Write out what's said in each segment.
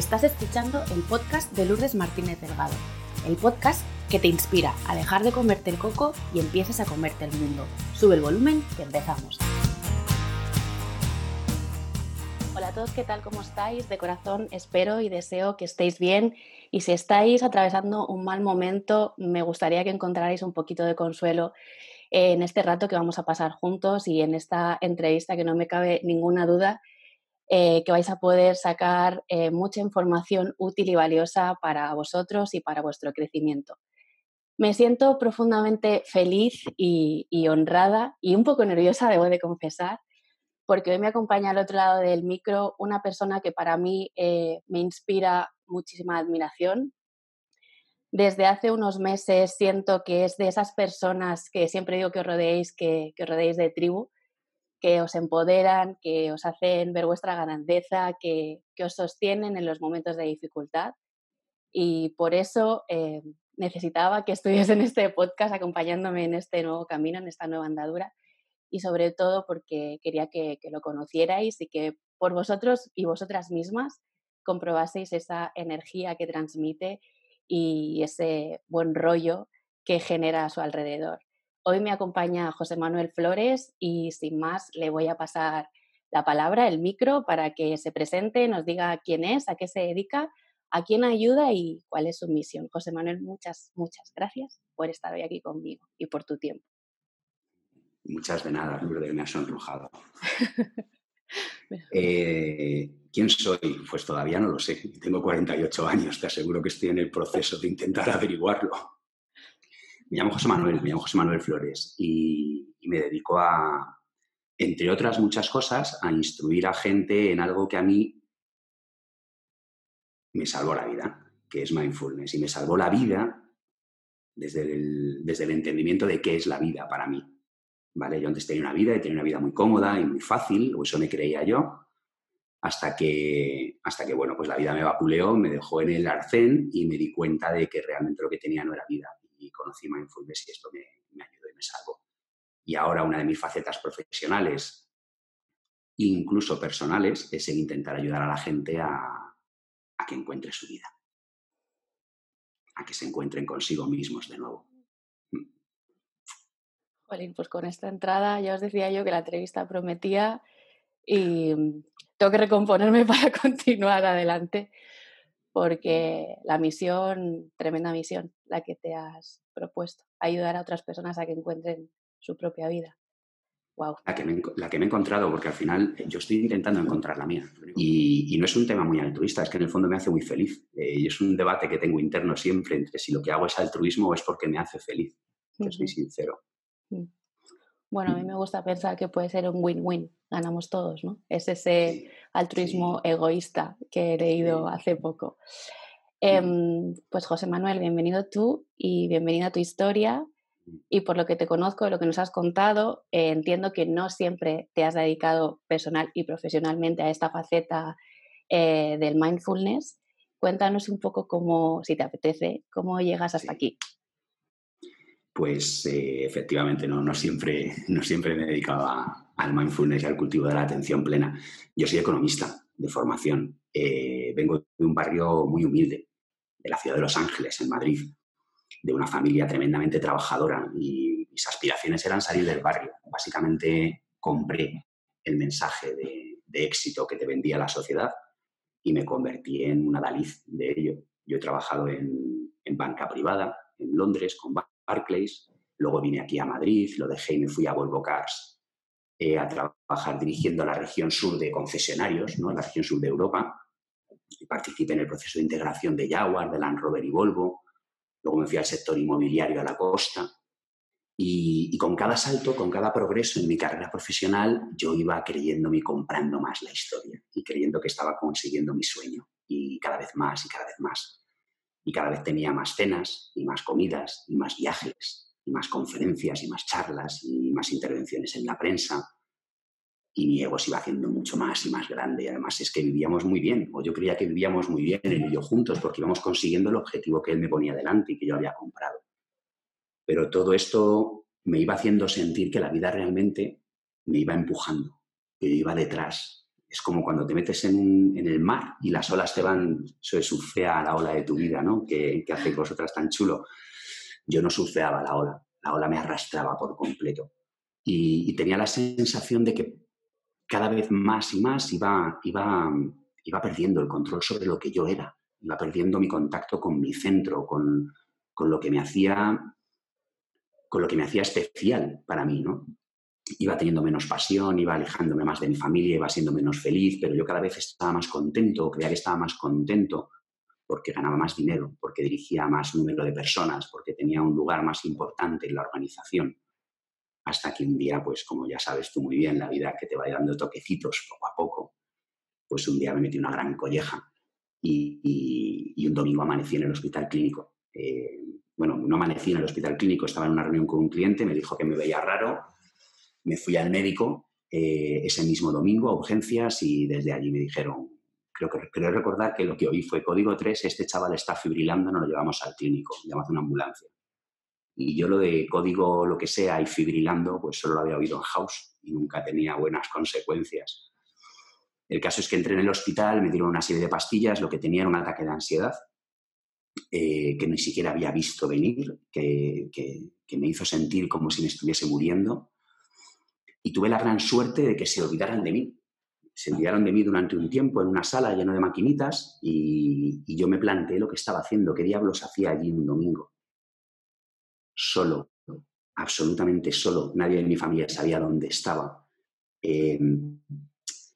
Estás escuchando el podcast de Lourdes Martínez Delgado, el podcast que te inspira a dejar de comerte el coco y empieces a comerte el mundo. Sube el volumen que empezamos. Hola a todos, ¿qué tal? ¿Cómo estáis? De corazón espero y deseo que estéis bien y si estáis atravesando un mal momento, me gustaría que encontrarais un poquito de consuelo en este rato que vamos a pasar juntos y en esta entrevista que no me cabe ninguna duda eh, que vais a poder sacar eh, mucha información útil y valiosa para vosotros y para vuestro crecimiento. Me siento profundamente feliz y, honrada y un poco nerviosa, debo de confesar, porque hoy me acompaña al otro lado del micro una persona que para mí eh, me inspira muchísima admiración. Desde hace unos meses siento que es de esas personas que siempre digo que os rodeéis, que, que os rodeéis de tribu, que os empoderan, que os hacen ver vuestra grandeza, que, os sostienen en los momentos de dificultad. Y por eso eh, necesitaba que estuviese en este podcast acompañándome en este nuevo camino, en esta nueva andadura. Y sobre todo porque quería que, que lo conocierais y que por vosotros y vosotras mismas comprobaseis esa energía que transmite y ese buen rollo que genera a su alrededor. Hoy me acompaña José Manuel Flores y sin más le voy a pasar la palabra, el micro, para que se presente, nos diga quién es, a qué se dedica, a quién ayuda y cuál es su misión. José Manuel, muchas, muchas gracias por estar hoy aquí conmigo y por tu tiempo. Muchas de nada, Lourdes, me has sonrojado. Eh, ¿Quién soy? Pues todavía no lo sé. Tengo 48 años, te aseguro que estoy en el proceso de intentar averiguarlo. Me llamo José Manuel, me llamo José Manuel Flores y, me dedico a, entre otras muchas cosas, a instruir a gente en algo que a mí me salvó la vida, que es mindfulness. Y me salvó la vida desde el, desde el entendimiento de qué es la vida para mí. ¿Vale? Yo antes tenía una vida y tenía una vida muy cómoda y muy fácil, o eso me creía yo, hasta que, hasta que, bueno, pues la vida me vapuleó, me dejó en el arcén y me di cuenta de que realmente lo que tenía no era vida, y conocí mindfulness y esto me, ayudó y me salvó. Y ahora una de mis facetas profesionales, incluso personales, es el intentar ayudar a la gente a, a que encuentre su vida, a que se encuentren consigo mismos de nuevo. Jolín, pues con esta entrada ya os decía yo que la entrevista prometía y tengo que recomponerme para continuar adelante porque la misión, tremenda misión, la que te has propuesto, ayudar a otras personas a que encuentren su propia vida. Wow. La que, me, he encontrado, porque al final yo estoy intentando encontrar la mía. Y, no es un tema muy altruista, es que en el fondo me hace muy feliz. Eh, y es un debate que tengo interno siempre entre si lo que hago es altruismo o es porque me hace feliz. Yo soy sincero. Mm. Bueno, a mí me gusta pensar que puede ser un win-win, ganamos todos, ¿no? Es ese altruismo egoísta que he leído hace poco. Em, pues José Manuel, bienvenido tú y bienvenida a tu historia. Y por lo que te conozco, lo que nos has contado, eh, entiendo que no siempre te has dedicado personal y profesionalmente a esta faceta eh, del mindfulness. Cuéntanos un poco cómo, si te apetece, cómo llegas hasta aquí pues eh, efectivamente no, no, siempre, no siempre me dedicaba al mindfulness y al cultivo de la atención plena. Yo soy economista de formación. Eh, vengo de un barrio muy humilde, de la ciudad de Los Ángeles, en Madrid, de una familia tremendamente trabajadora y mis aspiraciones eran salir del barrio. Básicamente compré el mensaje de, éxito que te vendía la sociedad y me convertí en una daliz de ello. Yo he trabajado en, en banca privada, en Londres, con Barclays, luego vine aquí a Madrid, lo dejé y me fui a Volvo Cars eh, a trabajar dirigiendo la región sur de concesionarios, ¿no? la región sur de Europa. Y participé en el proceso de integración de Jaguar, de Land Rover y Volvo. Luego me fui al sector inmobiliario a la costa. Y, y, con cada salto, con cada progreso en mi carrera profesional, yo iba creyéndome y comprando más la historia y creyendo que estaba consiguiendo mi sueño. Y cada vez más y cada vez más y cada vez tenía más cenas y más comidas y más viajes y más conferencias y más charlas y más intervenciones en la prensa. Y mi ego se iba haciendo mucho más y más grande. Y además es que vivíamos muy bien, o yo creía que vivíamos muy bien en ello juntos, porque íbamos consiguiendo el objetivo que él me ponía delante y que yo había comprado. Pero todo esto me iba haciendo sentir que la vida realmente me iba empujando, que yo iba detrás es como cuando te metes en, el mar y las olas te van, eso surfea la ola de tu vida, ¿no? Que, que hace vosotras tan chulo. Yo no surfeaba la ola, la ola me arrastraba por completo. Y, tenía la sensación de que cada vez más y más iba, iba, iba perdiendo el control sobre lo que yo era, iba perdiendo mi contacto con mi centro, con, con lo que me hacía con lo que me hacía especial para mí, ¿no? Iba teniendo menos pasión, iba alejándome más de mi familia, iba siendo menos feliz, pero yo cada vez estaba más contento, creía que estaba más contento porque ganaba más dinero, porque dirigía más número de personas, porque tenía un lugar más importante en la organización. Hasta que un día, pues como ya sabes tú muy bien, la vida que te va dando toquecitos poco a poco, pues un día me metí una gran colleja y, un domingo amanecí en el hospital clínico. Eh, bueno, no amanecí en el hospital clínico, estaba en una reunión con un cliente, me dijo que me veía raro, me fui al médico eh, ese mismo domingo a urgencias y desde allí me dijeron, creo que creo recordar que lo que oí fue código 3, este chaval está fibrilando, no lo llevamos al clínico, llamamos una ambulancia. Y yo lo de código lo que sea y fibrilando, pues solo lo había oído en house y nunca tenía buenas consecuencias. El caso es que entré en el hospital, me dieron una serie de pastillas, lo que tenía era un ataque de ansiedad, eh, que ni siquiera había visto venir, que, que, me hizo sentir como si me estuviese muriendo y tuve la gran suerte de que se olvidaran de mí. Se olvidaron de mí durante un tiempo en una sala llena de maquinitas y, yo me planteé lo que estaba haciendo, qué diablos hacía allí un domingo. Solo, absolutamente solo. Nadie en mi familia sabía dónde estaba. Em,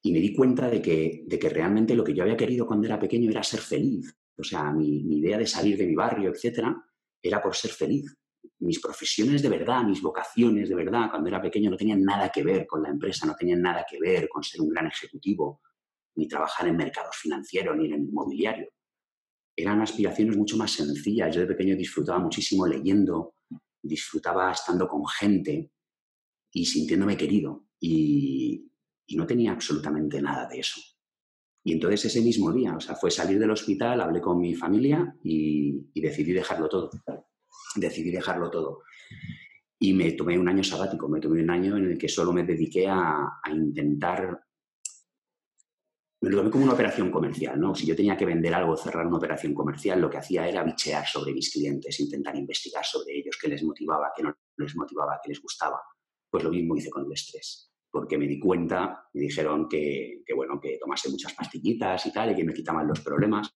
y me di cuenta de que, de que realmente lo que yo había querido cuando era pequeño era ser feliz. O sea, mi, mi idea de salir de mi barrio, etcétera, era por ser feliz mis profesiones de verdad, mis vocaciones de verdad, cuando era pequeño no tenían nada que ver con la empresa, no tenían nada que ver con ser un gran ejecutivo, ni trabajar en mercados financieros, ni en inmobiliario. Eran aspiraciones mucho más sencillas. Yo de pequeño disfrutaba muchísimo leyendo, disfrutaba estando con gente y sintiéndome querido. Y, no tenía absolutamente nada de eso. Y entonces ese mismo día, o sea, fue salir del hospital, hablé con mi familia y decidí dejarlo todo decidí dejarlo todo. Y me tomé un año sabático, me tomé un año en el que solo me dediqué a, intentar... Me lo tomé como una operación comercial, ¿no? Si yo tenía que vender algo, cerrar una operación comercial, lo que hacía era bichear sobre mis clientes, intentar investigar sobre ellos, qué les motivaba, qué no les motivaba, qué les gustaba. Pues lo mismo hice con el estrés, porque me di cuenta, me dijeron que, que bueno, que tomase muchas pastillitas y tal, y que me quitaban los problemas,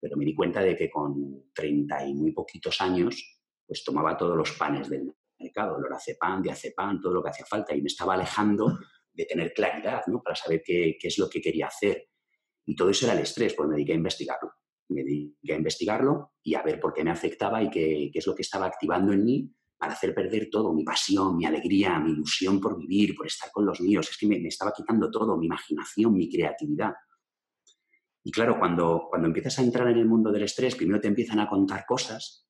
pero me di cuenta de que con 30 y muy poquitos años pues tomaba todos los panes del mercado, lorazepam, diazepam, todo lo que hacía falta y me estaba alejando de tener claridad, ¿no? Para saber qué, qué, es lo que quería hacer. Y todo eso era el estrés, pues me dediqué a investigarlo. Me dediqué a investigarlo y a ver por qué me afectaba y qué, qué es lo que estaba activando en mí para hacer perder todo, mi pasión, mi alegría, mi ilusión por vivir, por estar con los míos. Es que me, me estaba quitando todo, mi imaginación, mi creatividad. Y claro, cuando, cuando empiezas a entrar en el mundo del estrés, primero te empiezan a contar cosas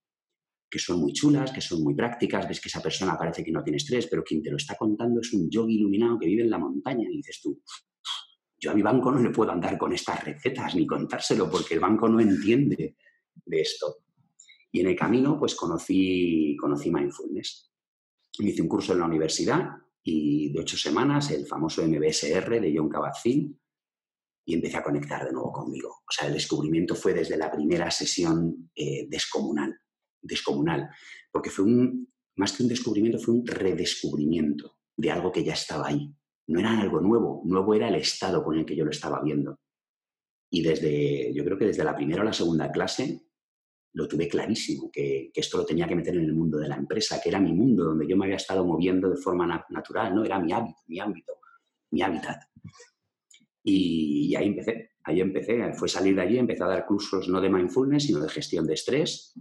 que son muy chulas, que son muy prácticas, ves que esa persona parece que no tiene estrés, pero quien te lo está contando es un yogi iluminado que vive en la montaña y dices tú, yo a mi banco no le puedo andar con estas recetas ni contárselo porque el banco no entiende de esto. Y en el camino pues conocí, conocí mindfulness. Hice un curso en la universidad y de ocho semanas, el famoso MBSR de John Kabat-Zinn, y empecé a conectar de nuevo conmigo. O sea, el descubrimiento fue desde la primera sesión eh, descomunal descomunal, porque fue un, más que un descubrimiento, fue un redescubrimiento de algo que ya estaba ahí. No era algo nuevo, nuevo era el estado con el que yo lo estaba viendo. Y desde, yo creo que desde la primera o la segunda clase lo tuve clarísimo, que, esto lo tenía que meter en el mundo de la empresa, que era mi mundo, donde yo me había estado moviendo de forma natural, ¿no? Era mi hábito, mi ámbito, mi hábitat. Y, y, ahí empecé, ahí empecé, fue salir de allí, empecé a dar cursos no de mindfulness, sino de gestión de estrés,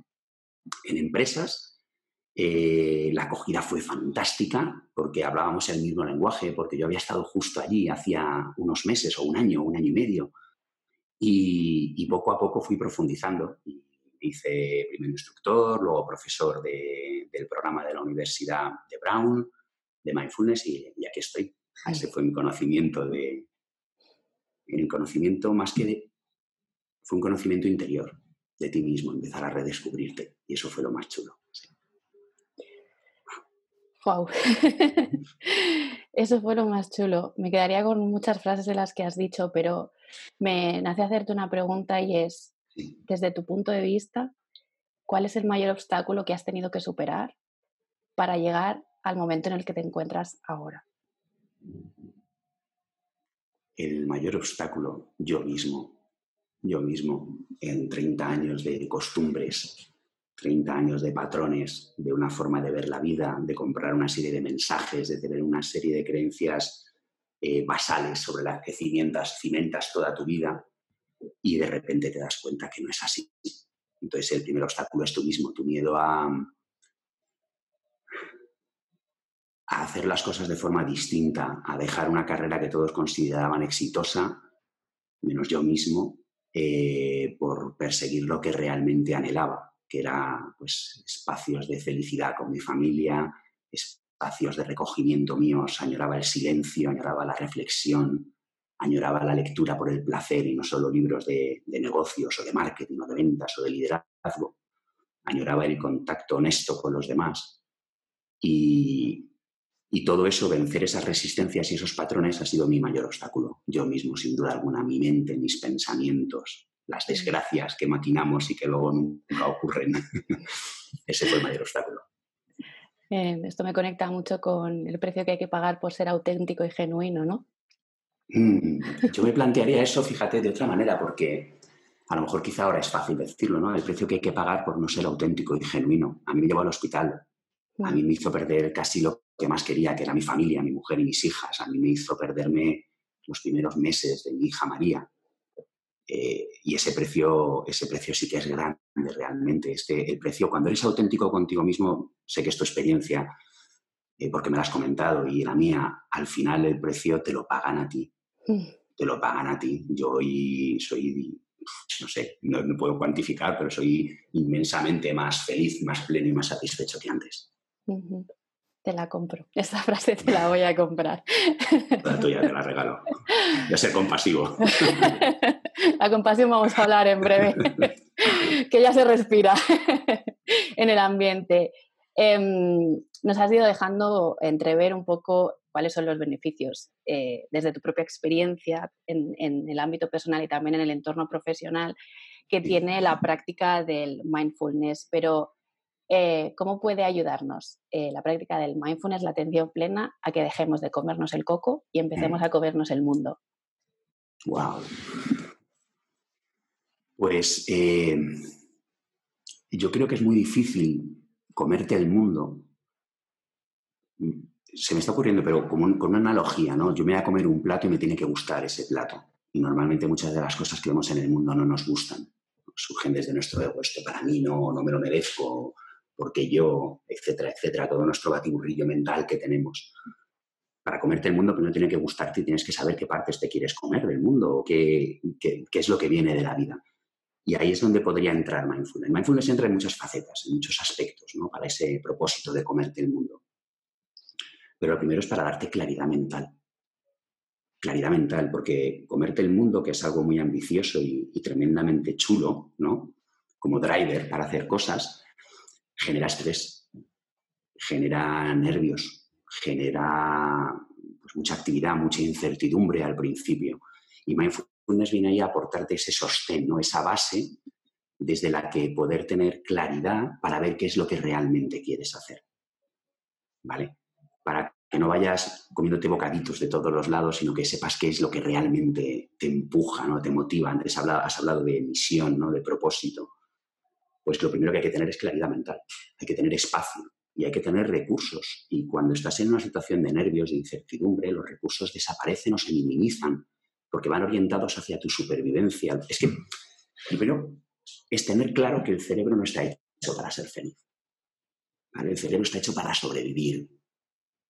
en empresas. Eh, la acogida fue fantástica porque hablábamos el mismo lenguaje, porque yo había estado justo allí hacía unos meses o un año, un año y medio. Y, poco a poco fui profundizando. Hice primer instructor, luego profesor del programa de la Universidad de Brown, de Mindfulness, y, aquí estoy. Ese fue mi conocimiento de... El conocimiento más que de... Fue un conocimiento interior de ti mismo, empezar a redescubrirte. Y eso fue lo más chulo. Wow. Eso fue lo más chulo. Me quedaría con muchas frases de las que has dicho, pero me nace hacerte una pregunta y es, desde tu punto de vista, ¿cuál es el mayor obstáculo que has tenido que superar para llegar al momento en el que te encuentras ahora? El mayor obstáculo, yo mismo. Yo mismo, en 30 años de costumbres, 30 años de patrones, de una forma de ver la vida, de comprar una serie de mensajes, de tener una serie de creencias eh, basales sobre las que cimientas, cimentas toda tu vida y de repente te das cuenta que no es así. Entonces el primer obstáculo es tú mismo, tu miedo a, a hacer las cosas de forma distinta, a dejar una carrera que todos consideraban exitosa, menos yo mismo, eh, por perseguir lo que realmente anhelaba que era pues, espacios de felicidad con mi familia, espacios de recogimiento míos, añoraba el silencio, añoraba la reflexión, añoraba la lectura por el placer y no solo libros de, negocios o de marketing o de ventas o de liderazgo, añoraba el contacto honesto con los demás. Y, y todo eso, vencer esas resistencias y esos patrones ha sido mi mayor obstáculo. Yo mismo, sin duda alguna, mi mente, mis pensamientos, las desgracias que maquinamos y que luego nunca ocurren. Ese fue el mayor obstáculo. Eh, esto me conecta mucho con el precio que hay que pagar por ser auténtico y genuino, ¿no? Mm, yo me plantearía eso, fíjate, de otra manera, porque a lo mejor quizá ahora es fácil decirlo, ¿no? El precio que hay que pagar por no ser auténtico y genuino. A mí me llevó al hospital. A mí me hizo perder casi lo que más quería, que era mi familia, mi mujer y mis hijas. A mí me hizo perderme los primeros meses de mi hija María. Eh, y ese precio, ese precio sí que es grande realmente. Este, el precio, cuando eres auténtico contigo mismo, sé que es tu experiencia, eh, porque me lo has comentado, y la mía, al final el precio te lo pagan a ti. Mm. Te lo pagan a ti. Yo hoy soy, no sé, no, puedo cuantificar, pero soy inmensamente más feliz, más pleno y más satisfecho que antes. Te la compro. Esta frase te la voy a comprar. La tuya te la regalo. Ya ser compasivo. La compasión vamos a hablar en breve. que ya se respira en el ambiente. Em, nos has ido dejando entrever un poco cuáles son los beneficios eh, desde tu propia experiencia en, en, el ámbito personal y también en el entorno profesional que tiene la práctica del mindfulness. Pero eh, ¿cómo puede ayudarnos eh, la práctica del mindfulness, la atención plena, a que dejemos de comernos el coco y empecemos a comernos el mundo? Wow. Pues eh, yo creo que es muy difícil comerte el mundo. Se me está ocurriendo, pero como con una analogía, ¿no? Yo me voy a comer un plato y me tiene que gustar ese plato. Y normalmente muchas de las cosas que vemos en el mundo no nos gustan. Surgen desde nuestro ego. Esto para mí no, no me lo merezco porque yo, etcétera, etcétera, todo nuestro batiburrillo mental que tenemos. Para comerte el mundo primero tiene que gustarte y tienes que saber qué partes te quieres comer del mundo o qué, qué, es lo que viene de la vida. Y ahí es donde podría entrar mindfulness. Mindfulness entra en muchas facetas, en muchos aspectos, ¿no? para ese propósito de comerte el mundo. Pero lo primero es para darte claridad mental. Claridad mental, porque comerte el mundo, que es algo muy ambicioso y, y tremendamente chulo, ¿no? Como driver para hacer cosas, genera estrés, genera nervios, genera pues, mucha actividad, mucha incertidumbre al principio. Y mindfulness viene ahí a aportarte ese sostén, ¿no? esa base desde la que poder tener claridad para ver qué es lo que realmente quieres hacer. ¿Vale? Para que no vayas comiéndote bocaditos de todos los lados, sino que sepas qué es lo que realmente te empuja, ¿no? te motiva. Antes has hablado de misión, ¿no? de propósito pues lo primero que hay que tener es claridad mental, hay que tener espacio y hay que tener recursos. Y cuando estás en una situación de nervios, de incertidumbre, los recursos desaparecen o se minimizan porque van orientados hacia tu supervivencia. Es que, primero, es tener claro que el cerebro no está hecho para ser feliz. El cerebro está hecho para sobrevivir.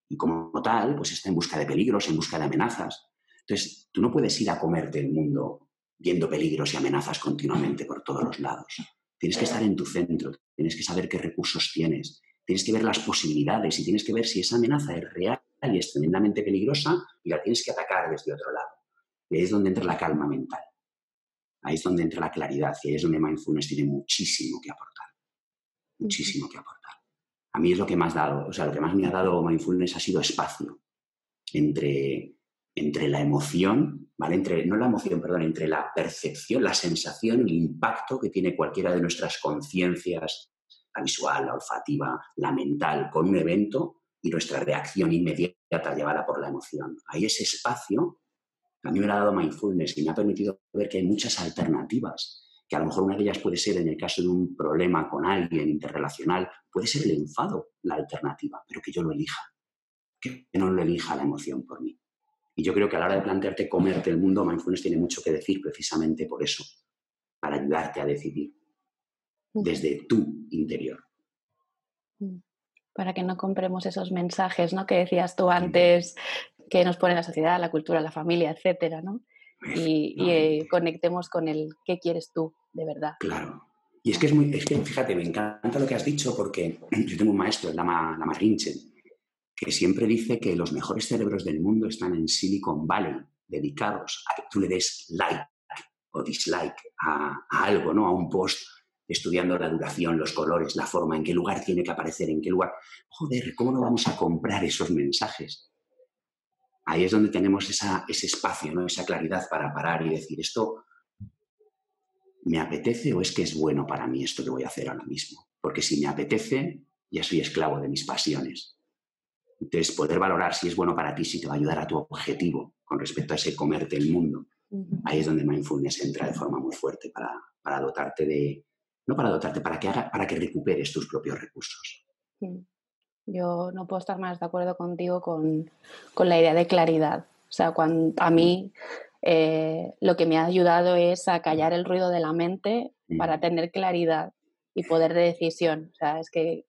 Y como tal, pues está en busca de peligros, en busca de amenazas. Entonces, tú no puedes ir a comerte el mundo viendo peligros y amenazas continuamente por todos los lados. Tienes que estar en tu centro, tienes que saber qué recursos tienes, tienes que ver las posibilidades y tienes que ver si esa amenaza es real y es tremendamente peligrosa y la tienes que atacar desde otro lado. Y ahí es donde entra la calma mental. Ahí es donde entra la claridad y ahí es donde mindfulness tiene muchísimo que aportar. Muchísimo que aportar. A mí es lo que más dado, o sea, lo que más me ha dado mindfulness ha sido espacio entre, entre la emoción, ¿vale? Entre, no la emoción, perdón, entre la percepción, la sensación, el impacto que tiene cualquiera de nuestras conciencias, la visual, la olfativa, la mental, con un evento y nuestra reacción inmediata llevada por la emoción. Ahí ese espacio a mí me ha dado mindfulness y me ha permitido ver que hay muchas alternativas que a lo mejor una de ellas puede ser, en el caso de un problema con alguien interrelacional, puede ser el enfado la alternativa, pero que yo lo elija, que no lo elija la emoción por mí. Y yo creo que a la hora de plantearte comerte el mundo, mindfulness tiene mucho que decir precisamente por eso, para ayudarte a decidir desde tu interior. Mm. Para que no compremos esos mensajes, ¿no? Que decías tú antes, que nos pone la sociedad, la cultura, la familia, etcétera, ¿no? y, eh, conectemos con el qué quieres tú de verdad. Claro. Y es que es muy, es que fíjate, me encanta lo que has dicho porque yo tengo un maestro, Lama, Lama Rinchen, que siempre dice que los mejores cerebros del mundo están en Silicon Valley, dedicados a que tú le des like o dislike a, algo, ¿no? A un post estudiando la duración, los colores, la forma, en qué lugar tiene que aparecer, en qué lugar. Joder, ¿cómo no vamos a comprar esos mensajes? ahí es donde tenemos ese espacio, ¿no? esa claridad para parar y decir, ¿esto me apetece o es que es bueno para mí esto que voy a hacer ahora mismo? Porque si me apetece, ya soy esclavo de mis pasiones. Entonces, poder valorar si es bueno para ti, si te va a ayudar a tu objetivo con respecto a ese comerte el mundo, ahí es donde mindfulness entra de forma muy fuerte para, dotarte de, no para dotarte, para que, haga, para que recuperes tus propios recursos. Yo no puedo estar más de acuerdo contigo con, la idea de claridad. O sea, cuando, a mí eh, lo que me ha ayudado es a callar el ruido de la mente para mm. tener claridad y poder de decisión. O sea, es que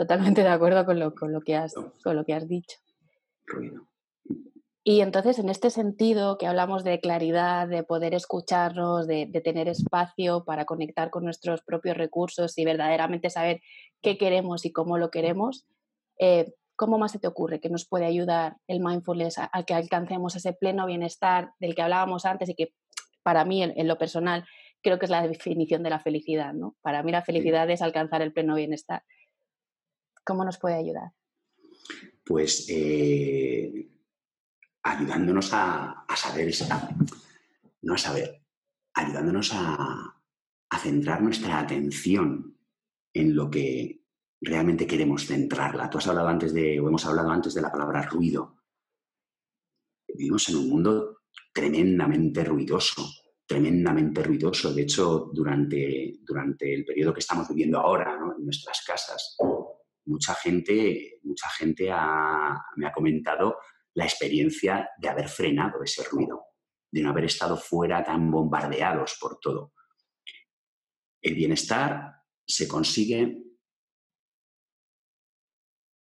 totalmente de acuerdo con lo, con lo, que, has, con lo que has dicho. Y entonces, en este sentido, que hablamos de claridad, de poder escucharnos, de, de, tener espacio para conectar con nuestros propios recursos y verdaderamente saber qué queremos y cómo lo queremos, eh, ¿cómo más se te ocurre que nos puede ayudar el mindfulness a, que alcancemos ese pleno bienestar del que hablábamos antes y que para mí, en, lo personal, creo que es la definición de la felicidad, ¿no? Para mí la felicidad es alcanzar el pleno bienestar. ¿Cómo nos puede ayudar? Pues eh, ayudándonos a, saber, no a saber, ayudándonos a, centrar nuestra atención en lo que realmente queremos centrarla. Tú has hablado antes de, o hemos hablado antes de la palabra ruido. Vivimos en un mundo tremendamente ruidoso, tremendamente ruidoso. De hecho, durante, durante el periodo que estamos viviendo ahora, en nuestras casas, mucha gente, mucha gente me ha comentado la experiencia de haber frenado ese ruido, de no haber estado fuera tan bombardeados por todo. El bienestar se consigue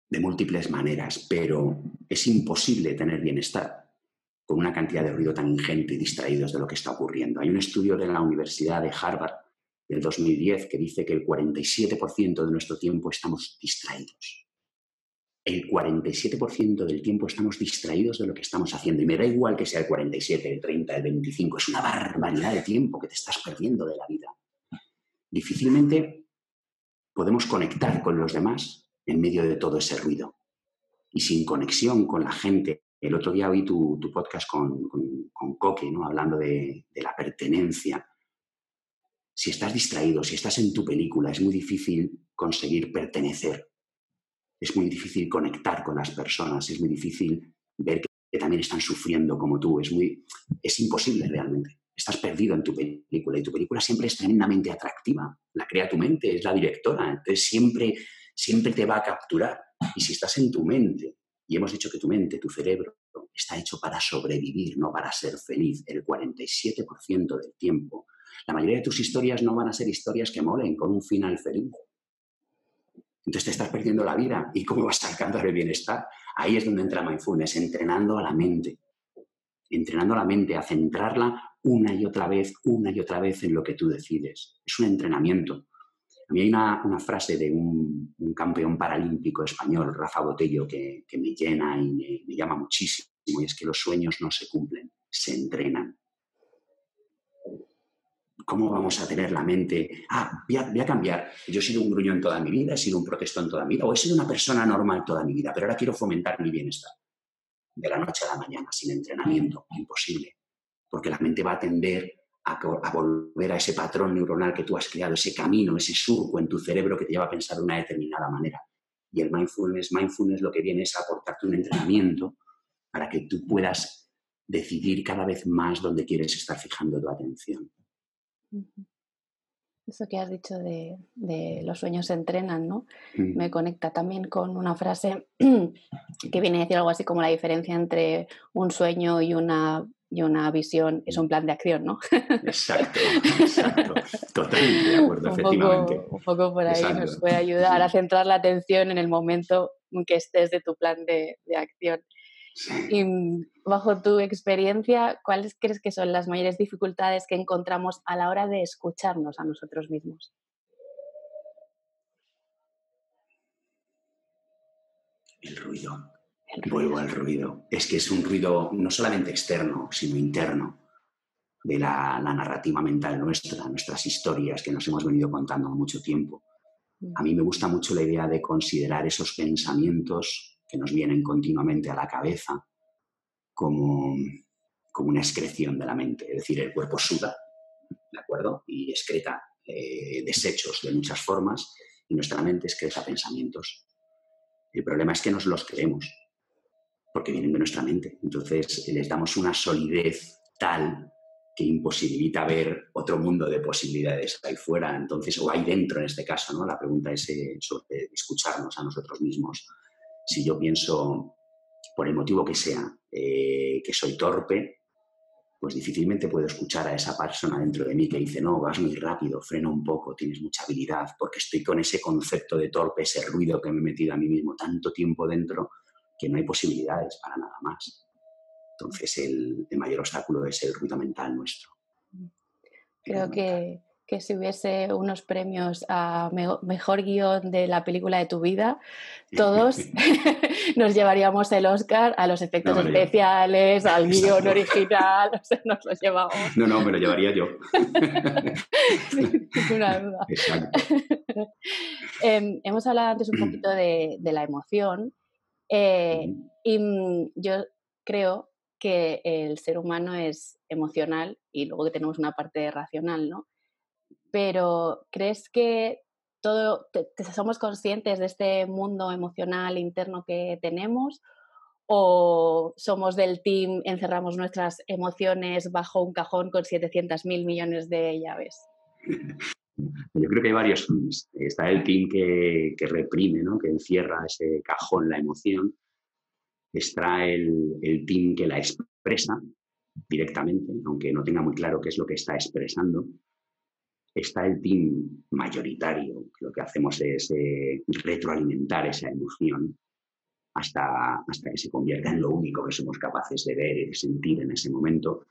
de múltiples maneras, pero es imposible tener bienestar con una cantidad de ruido tan ingente y distraídos de lo que está ocurriendo. Hay un estudio de la Universidad de Harvard del 2010 que dice que el 47% de nuestro tiempo estamos distraídos. El 47% del tiempo estamos distraídos de lo que estamos haciendo. Y me da igual que sea el 47, el 30, el 25. Es una barbaridad de tiempo que te estás perdiendo de la vida. Difícilmente podemos conectar con los demás en medio de todo ese ruido y sin conexión con la gente. El otro día oí tu, podcast con, con, Coque, ¿no? hablando de, de, la pertenencia. Si estás distraído, si estás en tu película, es muy difícil conseguir pertenecer. Es muy difícil conectar con las personas, es muy difícil ver que también están sufriendo como tú. Es, muy, es imposible realmente. Estás perdido en tu película y tu película siempre es tremendamente atractiva. La crea tu mente, es la directora. Entonces siempre siempre te va a capturar. Y si estás en tu mente, y hemos dicho que tu mente, tu cerebro, está hecho para sobrevivir, no para ser feliz, el 47% del tiempo, la mayoría de tus historias no van a ser historias que molen con un final feliz. Entonces te estás perdiendo la vida. ¿Y cómo vas a alcanzar el bienestar? Ahí es donde entra Mindfulness, entrenando a la mente. Entrenando a la mente a centrarla una y otra vez, una y otra vez en lo que tú decides. Es un entrenamiento. A mí hay una, frase de un, campeón paralímpico español, Rafa Botello, que, me llena y me, llama muchísimo, y es que los sueños no se cumplen, se entrenan. ¿Cómo vamos a tener la mente? Ah, voy a, cambiar. Yo he sido un gruñón toda mi vida, he sido un protestón toda mi vida, o he sido una persona normal toda mi vida, pero ahora quiero fomentar mi bienestar. De la noche a la mañana, sin entrenamiento, imposible. Porque la mente va a tender a, a, volver a ese patrón neuronal que tú has creado, ese camino, ese surco en tu cerebro que te lleva a pensar de una determinada manera. Y el mindfulness, mindfulness lo que viene es aportarte un entrenamiento para que tú puedas decidir cada vez más dónde quieres estar fijando tu atención. Eso que has dicho de, los sueños se entrenan, ¿no? Mm. Me conecta también con una frase que viene a decir algo así como la diferencia entre un sueño y una, y una visión es un plan de acción, ¿no? Exacto, exacto. Totalmente de acuerdo, efectivamente. un poco por ahí nos puede ayudar a centrar la atención en el momento en que estés de tu plan de acción. Y mm, bajo tu experiencia, ¿cuáles crees que son las mayores dificultades que encontramos a la hora de escucharnos a nosotros mismos? El ruido. Vuelvo al ruido. Es que es un ruido no solamente externo, sino interno de la, la, narrativa mental nuestra, nuestras historias que nos hemos venido contando mucho tiempo. Mm. A mí me gusta mucho la idea de considerar esos pensamientos que nos vienen continuamente a la cabeza como, como una excreción de la mente. Es decir, el cuerpo suda, ¿de acuerdo? Y excreta eh, desechos de muchas formas y nuestra mente excreta pensamientos. El problema es que nos los creemos, porque vienen de nuestra mente. Entonces les damos una solidez tal que imposibilita ver otro mundo de posibilidades ahí fuera, entonces, o ahí dentro en este caso, ¿no? La pregunta es eh, sobre escucharnos a nosotros mismos si yo pienso, por el motivo que sea, eh, que soy torpe, pues difícilmente puedo escuchar a esa persona dentro de mí que dice, no, vas muy rápido, frena un poco, tienes mucha habilidad, porque estoy con ese concepto de torpe, ese ruido que me he metido a mí mismo tanto tiempo dentro que no hay posibilidades para nada más. Entonces el, el mayor obstáculo es el ruido mental nuestro. Creo que que si hubiese unos premios a mejor guion de la película de tu vida, todos nos llevaríamos el Oscar a los efectos especiales, al guion original, o sea, nos los llevamos. No, no, me lo llevaría yo. Sin ninguna duda. Exacto. Em, hemos hablado antes un poquito de, la emoción eh, y mm, yo creo que el ser humano es emocional y luego que tenemos una parte racional, ¿no? Pero ¿crees que todo, somos conscientes de este mundo emocional interno que tenemos? ¿O somos del team, encerramos nuestras emociones bajo un cajón con 700 mil millones de llaves? Yo creo que hay varios. Está el team que, reprime, ¿no? que encierra ese cajón, la emoción. Está el, el team que la expresa directamente, aunque no tenga muy claro qué es lo que está expresando está el team mayoritario, lo que hacemos es eh, retroalimentar esa emoción hasta, hasta que se convierta en lo único que somos capaces de ver y de sentir en ese momento.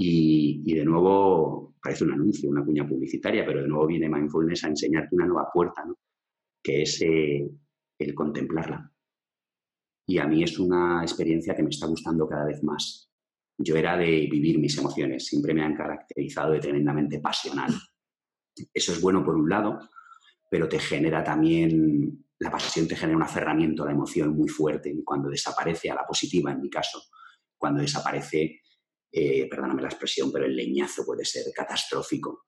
Y, de nuevo, parece un anuncio, una cuña publicitaria, pero de nuevo viene Mindfulness a enseñarte una nueva puerta, que es eh, el contemplarla. Y a mí es una experiencia que me está gustando cada vez más yo era de vivir mis emociones, siempre me han caracterizado de tremendamente pasional. Eso es bueno por un lado, pero te genera también, la pasión te genera un aferramiento a la emoción muy fuerte y cuando desaparece, a la positiva en mi caso, cuando desaparece, eh, perdóname la expresión, pero el leñazo puede ser catastrófico.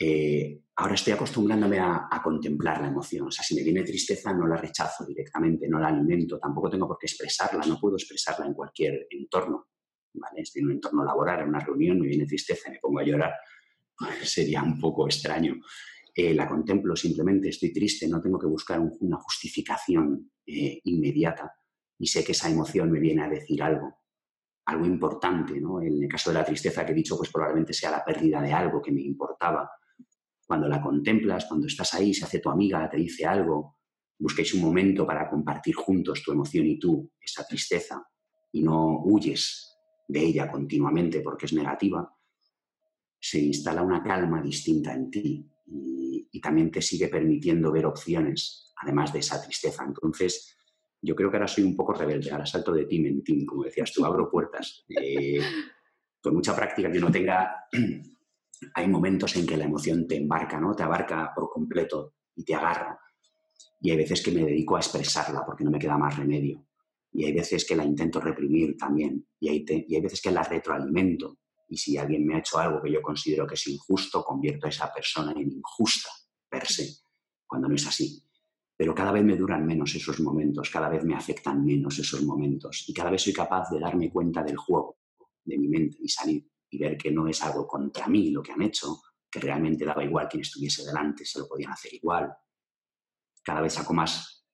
Eh, ahora estoy acostumbrándome a, a, contemplar la emoción. O sea, si me viene tristeza, no la rechazo directamente, no la alimento, tampoco tengo por qué expresarla, no puedo expresarla en cualquier entorno. Estoy en un entorno laboral, en una reunión, me viene tristeza me pongo a llorar, pues sería un poco extraño. Eh, la contemplo simplemente, estoy triste, no tengo que buscar una justificación eh, inmediata y sé que esa emoción me viene a decir algo, algo importante, ¿no? En el caso de la tristeza que he dicho, pues probablemente sea la pérdida de algo que me importaba. Cuando la contemplas, cuando estás ahí, se hace tu amiga, te dice algo, busquéis un momento para compartir juntos tu emoción y tú, esa tristeza, y no huyes de ella continuamente porque es negativa, se instala una calma distinta en ti y, también te sigue permitiendo ver opciones, además de esa tristeza. Entonces, yo creo que ahora soy un poco rebelde, ahora salto de team en team, como decías tú, abro puertas. Eh, con mucha práctica que uno tenga hay momentos en que la emoción te embarca, ¿no? Te abarca por completo y te agarra. Y hay veces que me dedico a expresarla porque no me queda más remedio. Y hay veces que la intento reprimir también. Y hay, y hay veces que la retroalimento. Y si alguien me ha hecho algo que yo considero que es injusto, convierto a esa persona en injusta per se, cuando no es así. Pero cada vez me duran menos esos momentos, cada vez me afectan menos esos momentos. Y cada vez soy capaz de darme cuenta del juego de mi mente y salir y ver que no es algo contra mí lo que han hecho, que realmente daba igual quien estuviese delante, se lo podían hacer igual. Cada vez saco más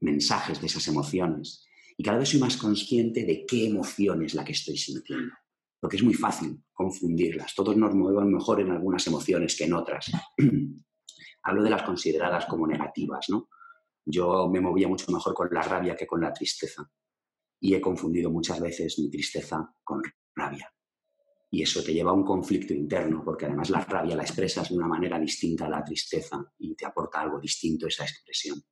mensajes de esas emociones y cada vez soy más consciente de qué emoción es la que estoy sintiendo. Porque es muy fácil confundirlas. Todos nos movemos mejor en algunas emociones que en otras. Hablo de las consideradas como negativas, ¿no? Yo me movía mucho mejor con la rabia que con la tristeza. Y he confundido muchas veces mi tristeza con rabia. Y eso te lleva a un conflicto interno, porque además la rabia la expresas de una manera distinta a la tristeza y te aporta algo distinto esa expresión.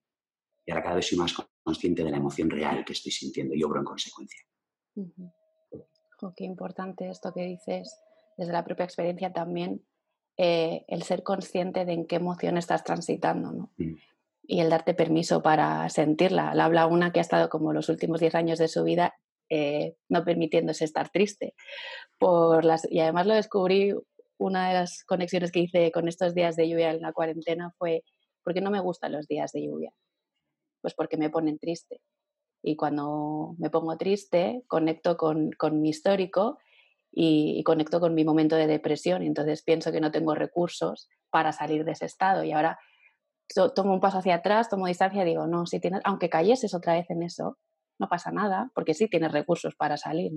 Y ahora cada vez soy más consciente de la emoción real que estoy sintiendo y obro en consecuencia. qué importante esto que dices desde la propia experiencia también, eh, el ser consciente de en qué emoción estás transitando, ¿no? Mm. Y el darte permiso para sentirla. La habla una que ha estado como los últimos 10 años de su vida eh, no permitiéndose estar triste. Por las, y además lo descubrí, una de las conexiones que hice con estos días de lluvia en la cuarentena fue, ¿por qué no me gustan los días de lluvia? Pues porque me ponen triste. Y cuando me pongo triste, conecto con, mi histórico y, conecto con mi momento de depresión. Y entonces pienso que no tengo recursos para salir de ese estado. Y ahora tomo un paso hacia atrás, tomo distancia y digo, no, si tienes, aunque cayeses otra vez en eso, no pasa nada, porque sí tienes recursos para salir.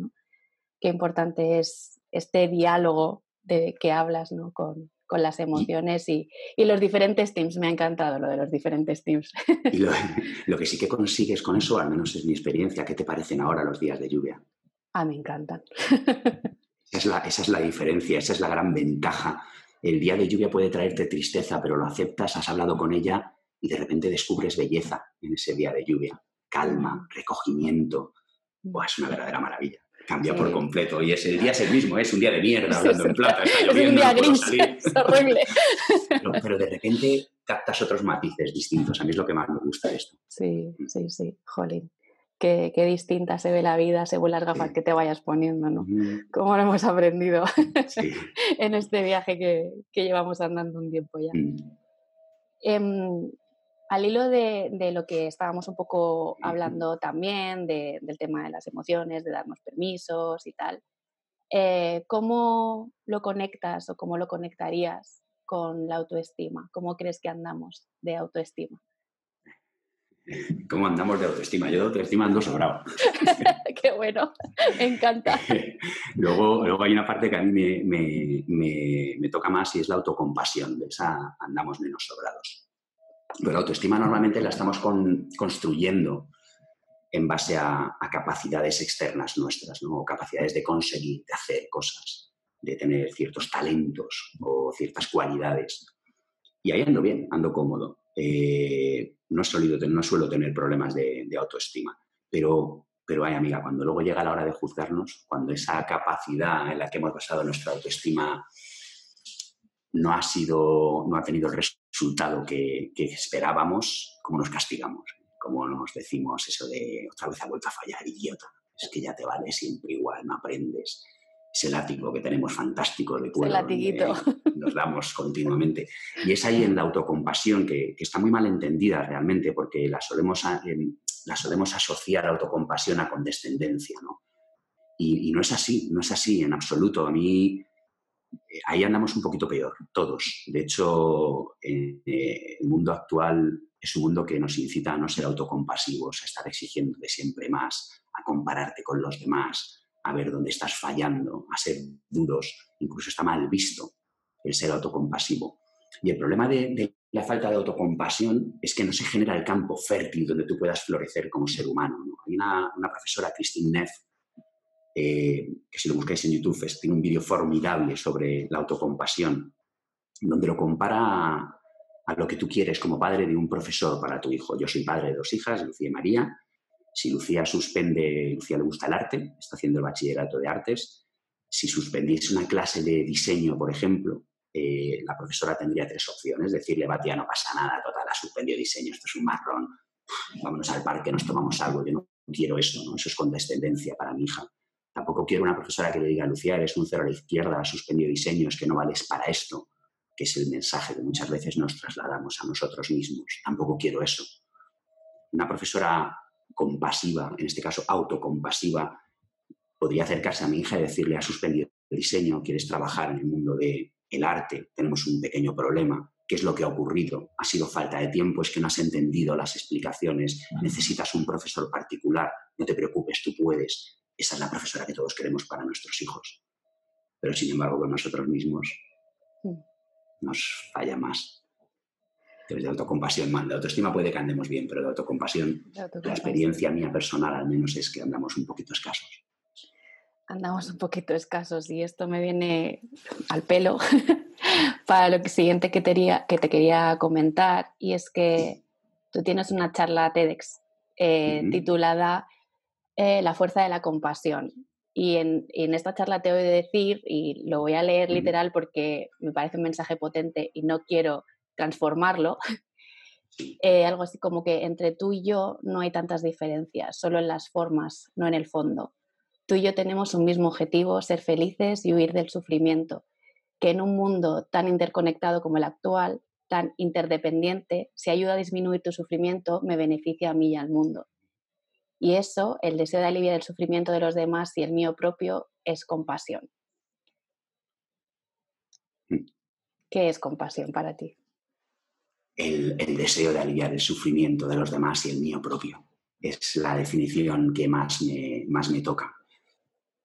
Qué importante es este diálogo de que hablas, ¿no? Con, las emociones y, los diferentes teams. Me ha encantado lo de los diferentes teams. Y lo, que sí que consigues con eso, al menos es mi experiencia, ¿qué te parecen ahora los días de lluvia? Ah, me encantan. Esa es, la, esa es la diferencia, esa es la gran ventaja. El día de lluvia puede traerte tristeza, pero lo aceptas, has hablado con ella y de repente descubres belleza en ese día de lluvia calma, recogimiento. es una verdadera maravilla. Cambia por completo. Y ese día es el mismo, es un día de mierda, hablando en plata, está lloviendo. Es un día gris, es horrible. Pero, de repente captas otros matices distintos. A mí es lo que más me gusta de esto. Sí, sí, sí. Jolín. Qué, distinta se ve la vida según las gafas que te vayas poniendo, ¿no? Como lo hemos aprendido en este viaje que, llevamos andando un tiempo ya. Mm. Em, al hilo de, lo que estábamos un poco hablando también, del tema de las emociones, de darnos permisos y tal, eh, ¿cómo lo conectas o cómo lo conectarías con la autoestima? ¿Cómo crees que andamos de autoestima? ¿Cómo andamos de autoestima? Yo de autoestima ando sobrado. Qué bueno, me encanta. luego, luego hay una parte que a mí me, toca más y es la autocompasión. De esa andamos menos sobrados. Pero la autoestima normalmente la estamos construyendo en base a, capacidades externas nuestras, ¿no? capacidades de conseguir, de hacer cosas, de tener ciertos talentos o ciertas cualidades. Y ahí ando bien, ando cómodo. Eh, no, no suelo tener problemas de, autoestima, pero, pero hay amiga, cuando luego llega la hora de juzgarnos, cuando esa capacidad en la que hemos basado nuestra autoestima no ha sido, no ha tenido el resultado que, esperábamos, como nos castigamos, como nos decimos eso de otra vez ha vuelto a fallar, idiota, es que ya te vale siempre igual, no aprendes. Ese látigo que tenemos fantástico de cuero, nos damos continuamente. Y es ahí en la autocompasión que, está muy mal entendida realmente, porque la solemos, la solemos asociar a autocompasión a condescendencia, ¿no? Y, y, no es así, no es así en absoluto. A mí ahí andamos un poquito peor, todos. De hecho, eh, el mundo actual es un mundo que nos incita a no ser autocompasivos, a estar exigiendo de siempre más, a compararte con los demás, a ver dónde estás fallando, a ser duros. Incluso está mal visto el ser autocompasivo. Y el problema de, la falta de autocompasión es que no se genera el campo fértil donde tú puedas florecer como ser humano. Hay una, una profesora, Christine Neff, eh, que si lo buscáis en YouTube, tiene un vídeo formidable sobre la autocompasión, donde lo compara a, lo que tú quieres como padre de un profesor para tu hijo. Yo soy padre de dos hijas, Lucía y María. Si Lucía suspende, Lucía le gusta el arte, está haciendo el bachillerato de artes. Si suspendiese una clase de diseño, por ejemplo, eh, la profesora tendría tres opciones. Decirle, Batia, no pasa nada, total, ha suspendido diseño, esto es un marrón, vámonos al parque, nos tomamos algo, yo no quiero eso, ¿no? Eso es condescendencia para mi hija. Tampoco quiero una profesora que le diga, Lucía, eres un cero a la izquierda, has suspendido diseño, es que no vales para esto, que es el mensaje que muchas veces nos trasladamos a nosotros mismos. Tampoco quiero eso. Una profesora compasiva, en este caso autocompasiva, podría acercarse a mi hija y decirle, has suspendido el diseño, quieres trabajar en el mundo del el arte, tenemos un pequeño problema, ¿qué es lo que ha ocurrido? ¿Ha sido falta de tiempo? ¿Es que no has entendido las explicaciones? ¿Necesitas un profesor particular? No te preocupes, tú puedes. Esa es la profesora que todos queremos para nuestros hijos. Pero sin embargo, con nosotros mismos mm. nos falla más. Entonces, de autocompasión, mal. De autoestima puede que andemos bien, pero de autocompasión, la experiencia mía personal al menos es que andamos un poquito escasos. Andamos un poquito escasos y esto me viene al pelo para lo siguiente que te, que te quería comentar y es que tú tienes una charla TEDx eh, titulada eh, la fuerza de la compasión. Y en, esta charla te voy a decir, y lo voy a leer literal porque me parece un mensaje potente y no quiero transformarlo, eh, algo así como que entre tú y yo no hay tantas diferencias, solo en las formas, no en el fondo. Tú y yo tenemos un mismo objetivo, ser felices y huir del sufrimiento, que en un mundo tan interconectado como el actual, tan interdependiente, si ayuda a disminuir tu sufrimiento, me beneficia a mí y al mundo. Y eso, el deseo de aliviar el sufrimiento de los demás y el mío propio, es compasión. Mm. ¿Qué es compasión para ti? El, deseo de aliviar el sufrimiento de los demás y el mío propio. Es la definición que más me, más me toca.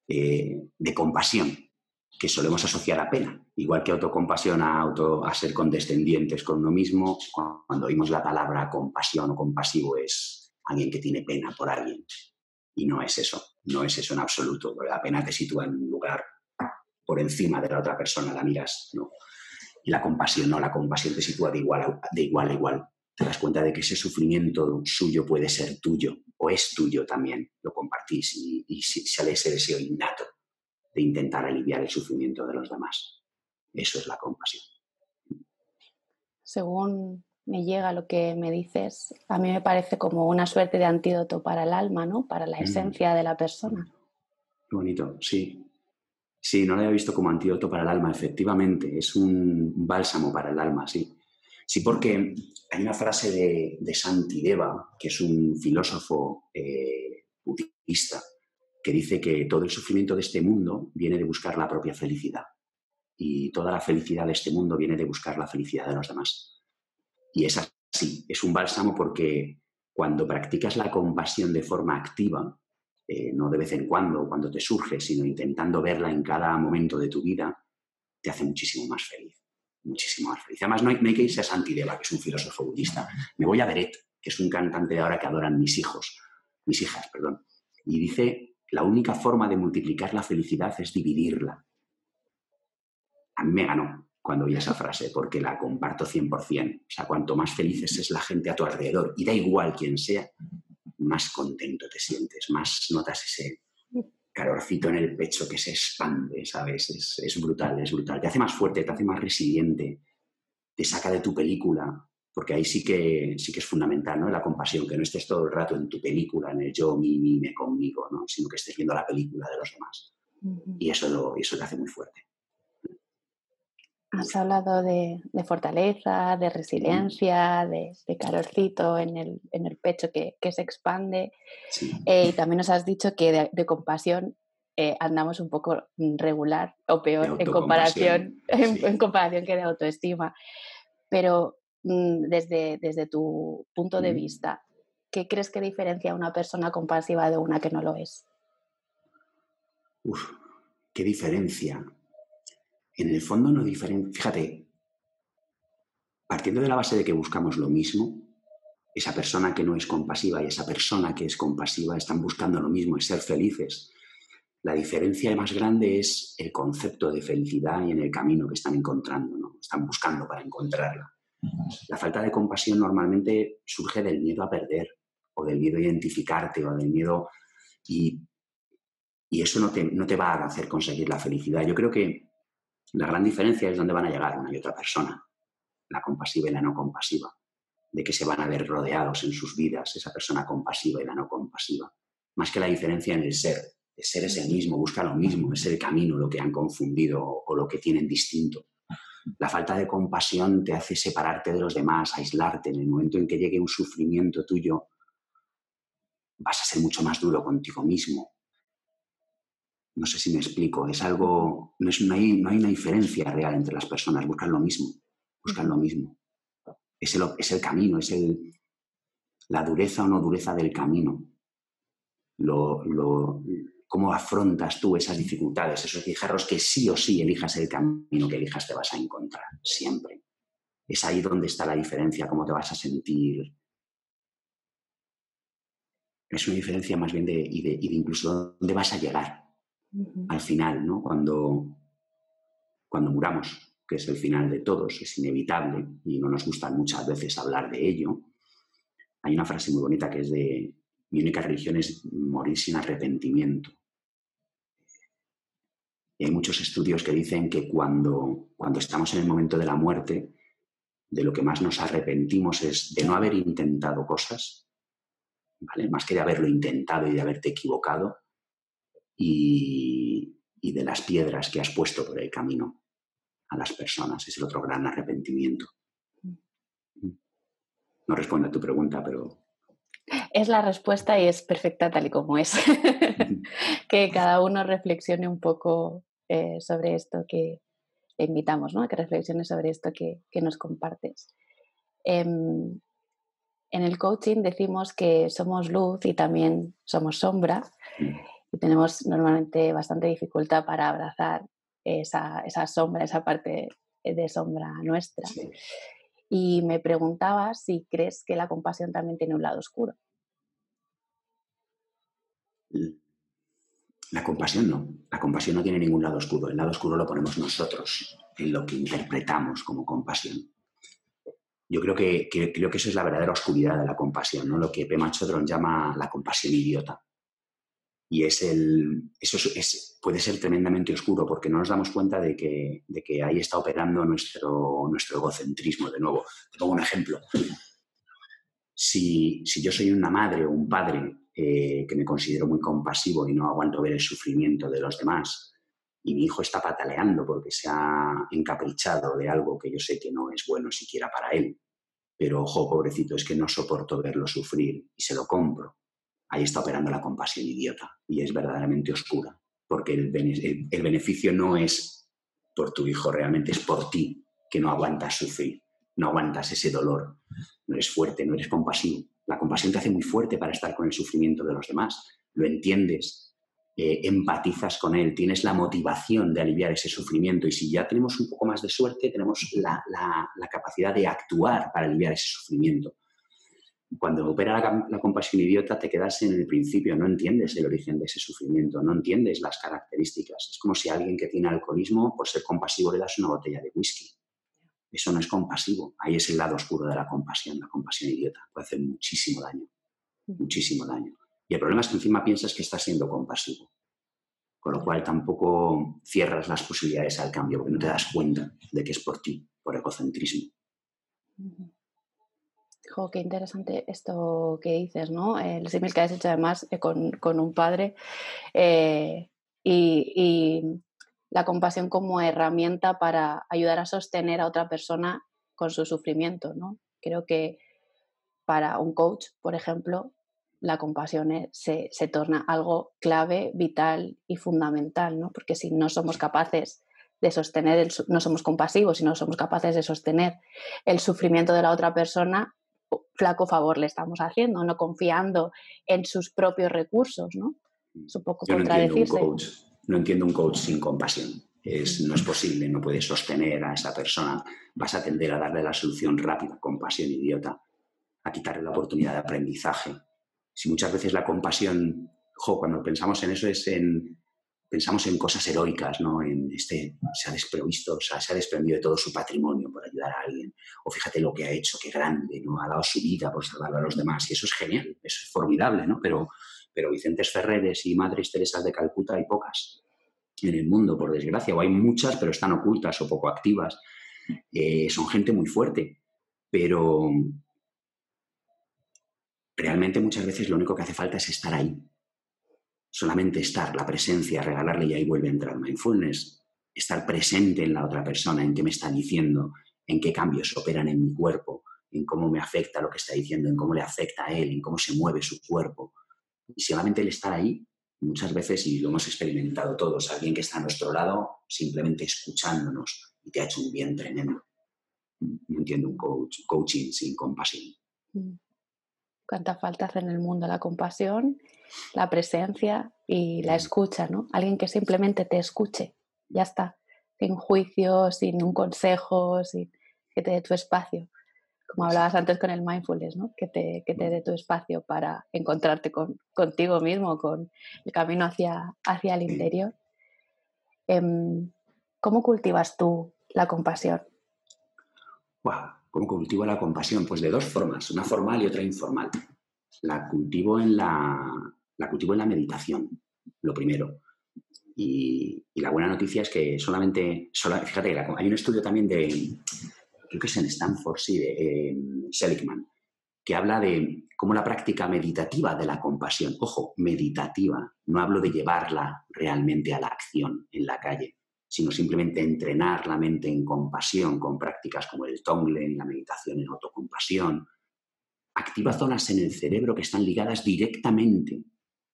Eh, de compasión, que solemos asociar a pena. Igual que autocompasión a, auto, a ser condescendientes con uno mismo, cuando oímos la palabra compasión o compasivo es alguien que tiene pena por alguien. Y no es eso, no es eso en absoluto. La pena te sitúa en un lugar por encima de la otra persona, la miras, ¿no? Y la compasión no, la compasión te sitúa de igual a, de igual, a igual. Te das cuenta de que ese sufrimiento suyo puede ser tuyo o es tuyo también, lo compartís y, y sale ese deseo innato de intentar aliviar el sufrimiento de los demás. Eso es la compasión. Según me llega lo que me dices, a mí me parece como una suerte de antídoto para el alma, ¿no? Para la mm. esencia de la persona. Qué bonito, sí. Sí, no lo había visto como antídoto para el alma, efectivamente, es un bálsamo para el alma, sí. Sí, porque hay una frase de, de Santideva, que es un filósofo eh, budista, que dice que todo el sufrimiento de este mundo viene de buscar la propia felicidad y toda la felicidad de este mundo viene de buscar la felicidad de los demás. Y es así, es un bálsamo porque cuando practicas la compasión de forma activa, eh, no de vez en cuando, cuando te surge, sino intentando verla en cada momento de tu vida, te hace muchísimo más feliz. Muchísimo más feliz. Además, no hay, que irse a Santideva, que es un filósofo budista. Me voy a Beret, que es un cantante de ahora que adoran mis hijos, mis hijas, perdón. Y dice, la única forma de multiplicar la felicidad es dividirla. A mí me ganó cuando oí esa frase, porque la comparto 100%. O sea, cuanto más felices es la gente a tu alrededor, y da igual quién sea, más contento te sientes, más notas ese calorcito en el pecho que se expande, ¿sabes? Es, brutal, es brutal. Te hace más fuerte, te hace más resiliente, te saca de tu película, porque ahí sí que, sí que es fundamental, ¿no? La compasión, que no estés todo el rato en tu película, en el yo, mi, mi, me, conmigo, ¿no? Sino que estés viendo la película de los demás. Y eso, lo, eso te hace muy fuerte. Has hablado de, fortaleza, de resiliencia, de, calorcito en el, pecho que, se expande. Eh, y también nos has dicho que de, compasión eh, andamos un poco regular o peor en comparación, en, comparación que de autoestima. Pero mm, desde, desde tu punto de vista, ¿qué crees que diferencia a una persona compasiva de una que no lo es? Uf, ¿qué diferencia? En el fondo no diferencia. Fíjate, partiendo de la base de que buscamos lo mismo, esa persona que no es compasiva y esa persona que es compasiva están buscando lo mismo, es ser felices. La diferencia más grande es el concepto de felicidad y en el camino que están encontrando, ¿no? están buscando para encontrarla. La falta de compasión normalmente surge del miedo a perder o del miedo a identificarte o del miedo y, y eso no te, no te va a hacer conseguir la felicidad. Yo creo que La gran diferencia es dónde van a llegar una y otra persona, la compasiva y la no compasiva, de que se van a ver rodeados en sus vidas, esa persona compasiva y la no compasiva. Más que la diferencia en el ser, el ser es el mismo, busca lo mismo, es el camino lo que han confundido o lo que tienen distinto. La falta de compasión te hace separarte de los demás, aislarte. En el momento en que llegue un sufrimiento tuyo, vas a ser mucho más duro contigo mismo. No sé si me explico. Es algo, no, es, hay, no hay una diferencia real entre las personas. Buscan lo mismo. Buscan lo mismo. Es el, es el camino, es el, la dureza o no dureza del camino. Lo, lo, cómo afrontas tú esas dificultades, esos guijarros que sí o sí elijas el camino que elijas te vas a encontrar, siempre. Es ahí donde está la diferencia, cómo te vas a sentir. Es una diferencia más bien de, y de, incluso dónde vas a llegar al final, ¿no? Cuando, cuando muramos, que es el final de todos, es inevitable y no nos gusta muchas veces hablar de ello. Hay una frase muy bonita que es de mi única religión es morir sin arrepentimiento. Hay muchos estudios que dicen que cuando, cuando estamos en el momento de la muerte, de lo que más nos arrepentimos es de no haber intentado cosas, ¿vale? más que de haberlo intentado y de haberte equivocado, y, y de las piedras que has puesto por el camino a las personas. Es el otro gran arrepentimiento. Mm. No responde a tu pregunta, pero es la respuesta y es perfecta tal y como es. que cada uno reflexione un poco eh, sobre esto que te invitamos, ¿no? A que reflexione sobre esto que, nos compartes. Em, en el coaching decimos que somos luz y también somos sombra y tenemos normalmente bastante dificultad para abrazar esa, sombra, esa parte de sombra nuestra. Y me preguntaba si crees que la compasión también tiene un lado oscuro. La compasión no. La compasión no tiene ningún lado oscuro. El lado oscuro lo ponemos nosotros en lo que interpretamos como compasión. Yo creo que, creo que eso es la verdadera oscuridad de la compasión, ¿no? lo que Pema Chodron llama la compasión idiota. Y es el, eso es, puede ser tremendamente oscuro porque no nos damos cuenta de que, de que ahí está operando nuestro, nuestro egocentrismo. De nuevo, te pongo un ejemplo. Si, si yo soy una madre o un padre eh, que me considero muy compasivo y no aguanto ver el sufrimiento de los demás, y mi hijo está pataleando porque se ha encaprichado de algo que yo sé que no es bueno siquiera para él, pero ojo, pobrecito, es que no soporto verlo sufrir y se lo compro. Ahí está operando la compasión idiota y es verdaderamente oscura, porque el, beneficio no es por tu hijo, realmente es por ti que no aguantas sufrir, no aguantas ese dolor, no eres fuerte, no eres compasivo. La compasión te hace muy fuerte para estar con el sufrimiento de los demás. Lo entiendes, eh, empatizas con él, tienes la motivación de aliviar ese sufrimiento y si ya tenemos un poco más de suerte, tenemos la, capacidad de actuar para aliviar ese sufrimiento. Cuando opera la, la, compasión idiota, te quedas en el principio, no entiendes el origen de ese sufrimiento, no entiendes las características. Es como si alguien que tiene alcoholismo, por ser compasivo, le das una botella de whisky eso no es compasivo. Ahí es el lado oscuro de la compasión, la compasión idiota. Puede hacer muchísimo daño, muchísimo daño. Y el problema es que encima piensas que estás siendo compasivo. Con lo cual tampoco cierras las posibilidades al cambio, porque no te das cuenta de que es por ti, por egocentrismo. Qué interesante esto que dices, ¿no? El símil que has hecho además eh, con, un padre eh, y la compasión como herramienta para ayudar a sostener a otra persona con su sufrimiento, ¿no? Creo que para un coach, por ejemplo, la compasión se, torna algo clave, vital y fundamental, ¿no? Porque si no somos capaces de sostener, el, no somos compasivos, si no somos capaces de sostener el sufrimiento de la otra persona, flaco favor le estamos haciendo, no confiando en sus propios recursos, ¿no? Es un poco contradecirse no entiendo un coach sin compasión. Es, no es posible, no puedes sostener a esa persona. Vas a tender a darle la solución rápida, compasión idiota, a quitarle la oportunidad de aprendizaje. Si muchas veces la compasión, cuando pensamos en eso es en, pensamos en cosas heroicas, ¿no? En este, se ha desprovisto, o sea, se ha desprendido de todo su patrimonio por ayudar a alguien. O fíjate lo que ha hecho, qué grande, ¿no? Ha dado su vida por salvar a los demás. Y eso es genial, eso es formidable, ¿no? Pero pero Vicentes Ferreres y Madres Teresas de Calcuta hay pocas. en el mundo, por desgracia, o hay muchas, pero están ocultas o poco activas. Eh, son gente muy fuerte, pero realmente muchas veces lo único que hace falta es estar ahí. Solamente estar, la presencia, regalarle y ahí vuelve a entrar mindfulness. Estar presente en la otra persona, en qué me está diciendo, en qué cambios operan en mi cuerpo, en cómo me afecta lo que está diciendo, en cómo le afecta a él, en cómo se mueve su cuerpo. Y solamente el estar ahí, muchas veces, y lo hemos experimentado todos, alguien que está a nuestro lado simplemente escuchándonos y te ha hecho un bien tremendo. No entiendo un coach, coaching sin compasión. Mm. Cuánta falta hace en el mundo la compasión, la presencia y la mm. escucha, ¿no? Alguien que simplemente te escuche, ya está, sin juicio, sin un consejo, sin que te dé tu espacio como hablabas antes con el mindfulness, ¿no? que, te, que te dé tu espacio para encontrarte con, contigo mismo, con el camino hacia, hacia el interior. Em, ¿Cómo cultivas tú la compasión? ¿Cómo cultivo la compasión? Pues de dos formas, una formal y otra informal. La cultivo en la, la, cultivo en la meditación, lo primero. Y, la buena noticia es que solamente, fíjate, hay un estudio también de, creo que es en Stanford, sí, de Seligman, que habla de cómo la práctica meditativa de la compasión, ojo, meditativa, no hablo de llevarla realmente a la acción en la calle, sino simplemente entrenar la mente en compasión con prácticas como el Tonglen, la meditación en autocompasión, activa zonas en el cerebro que están ligadas directamente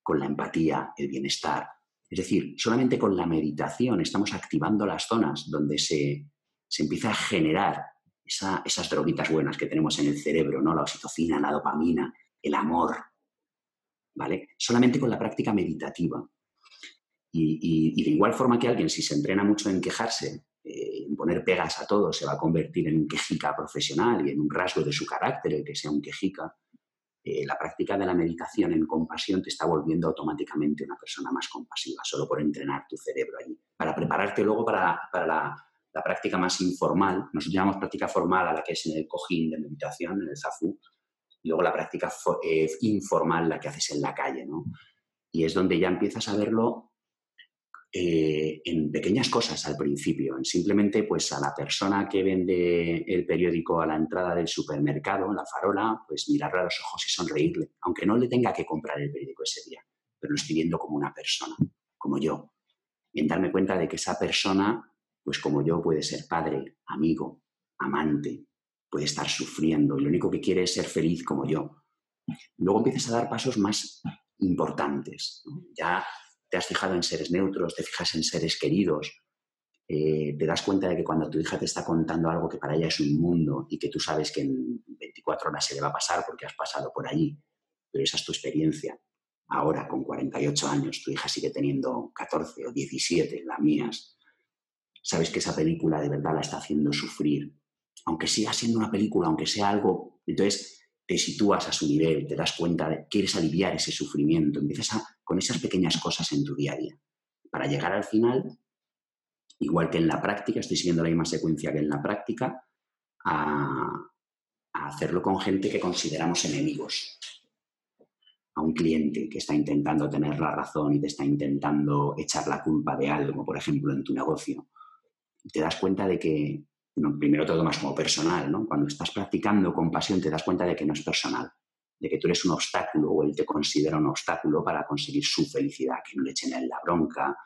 con la empatía, el bienestar. Es decir, solamente con la meditación estamos activando las zonas donde se, se empieza a generar esas droguitas buenas que tenemos en el cerebro, ¿no? La oxitocina, la dopamina, el amor, ¿vale? Solamente con la práctica meditativa. Y, de igual forma que alguien, si se entrena mucho en quejarse, eh, en poner pegas a todo, se va a convertir en un quejica profesional y en un rasgo de su carácter el que sea un quejica, eh, la práctica de la meditación en compasión te está volviendo automáticamente una persona más compasiva, solo por entrenar tu cerebro allí, para prepararte luego para, para la la práctica más informal, nosotros llamamos práctica formal a la que es en el cojín de meditación, en el zafú, y luego la práctica eh, informal, la que haces en la calle, ¿no? Y es donde ya empiezas a verlo eh, en pequeñas cosas al principio, en simplemente pues a la persona que vende el periódico a la entrada del supermercado, la farola, pues mirarle a los ojos y sonreírle, aunque no le tenga que comprar el periódico ese día, pero lo estoy viendo como una persona, como yo, y en darme cuenta de que esa persona pues como yo puede ser padre, amigo, amante, puede estar sufriendo y lo único que quiere es ser feliz como yo. Luego empiezas a dar pasos más importantes. Ya te has fijado en seres neutros, te fijas en seres queridos, eh, te das cuenta de que cuando tu hija te está contando algo que para ella es un mundo y que tú sabes que en 24 horas se le va a pasar porque has pasado por allí, pero esa es tu experiencia. Ahora, con 48 años, tu hija sigue teniendo 14 o 17, las mías, sabes que esa película de verdad la está haciendo sufrir. Aunque siga siendo una película, aunque sea algo, entonces te sitúas a su nivel, te das cuenta, de, quieres aliviar ese sufrimiento, empiezas con esas pequeñas cosas en tu día a día. Para llegar al final, igual que en la práctica, estoy siguiendo la misma secuencia que en la práctica, a, a hacerlo con gente que consideramos enemigos. A un cliente que está intentando tener la razón y te está intentando echar la culpa de algo, por ejemplo, en tu negocio te das cuenta de que, primero todo más como personal, ¿no? Cuando estás practicando compasión te das cuenta de que no es personal, de que tú eres un obstáculo o él te considera un obstáculo para conseguir su felicidad, que no le echen en la bronca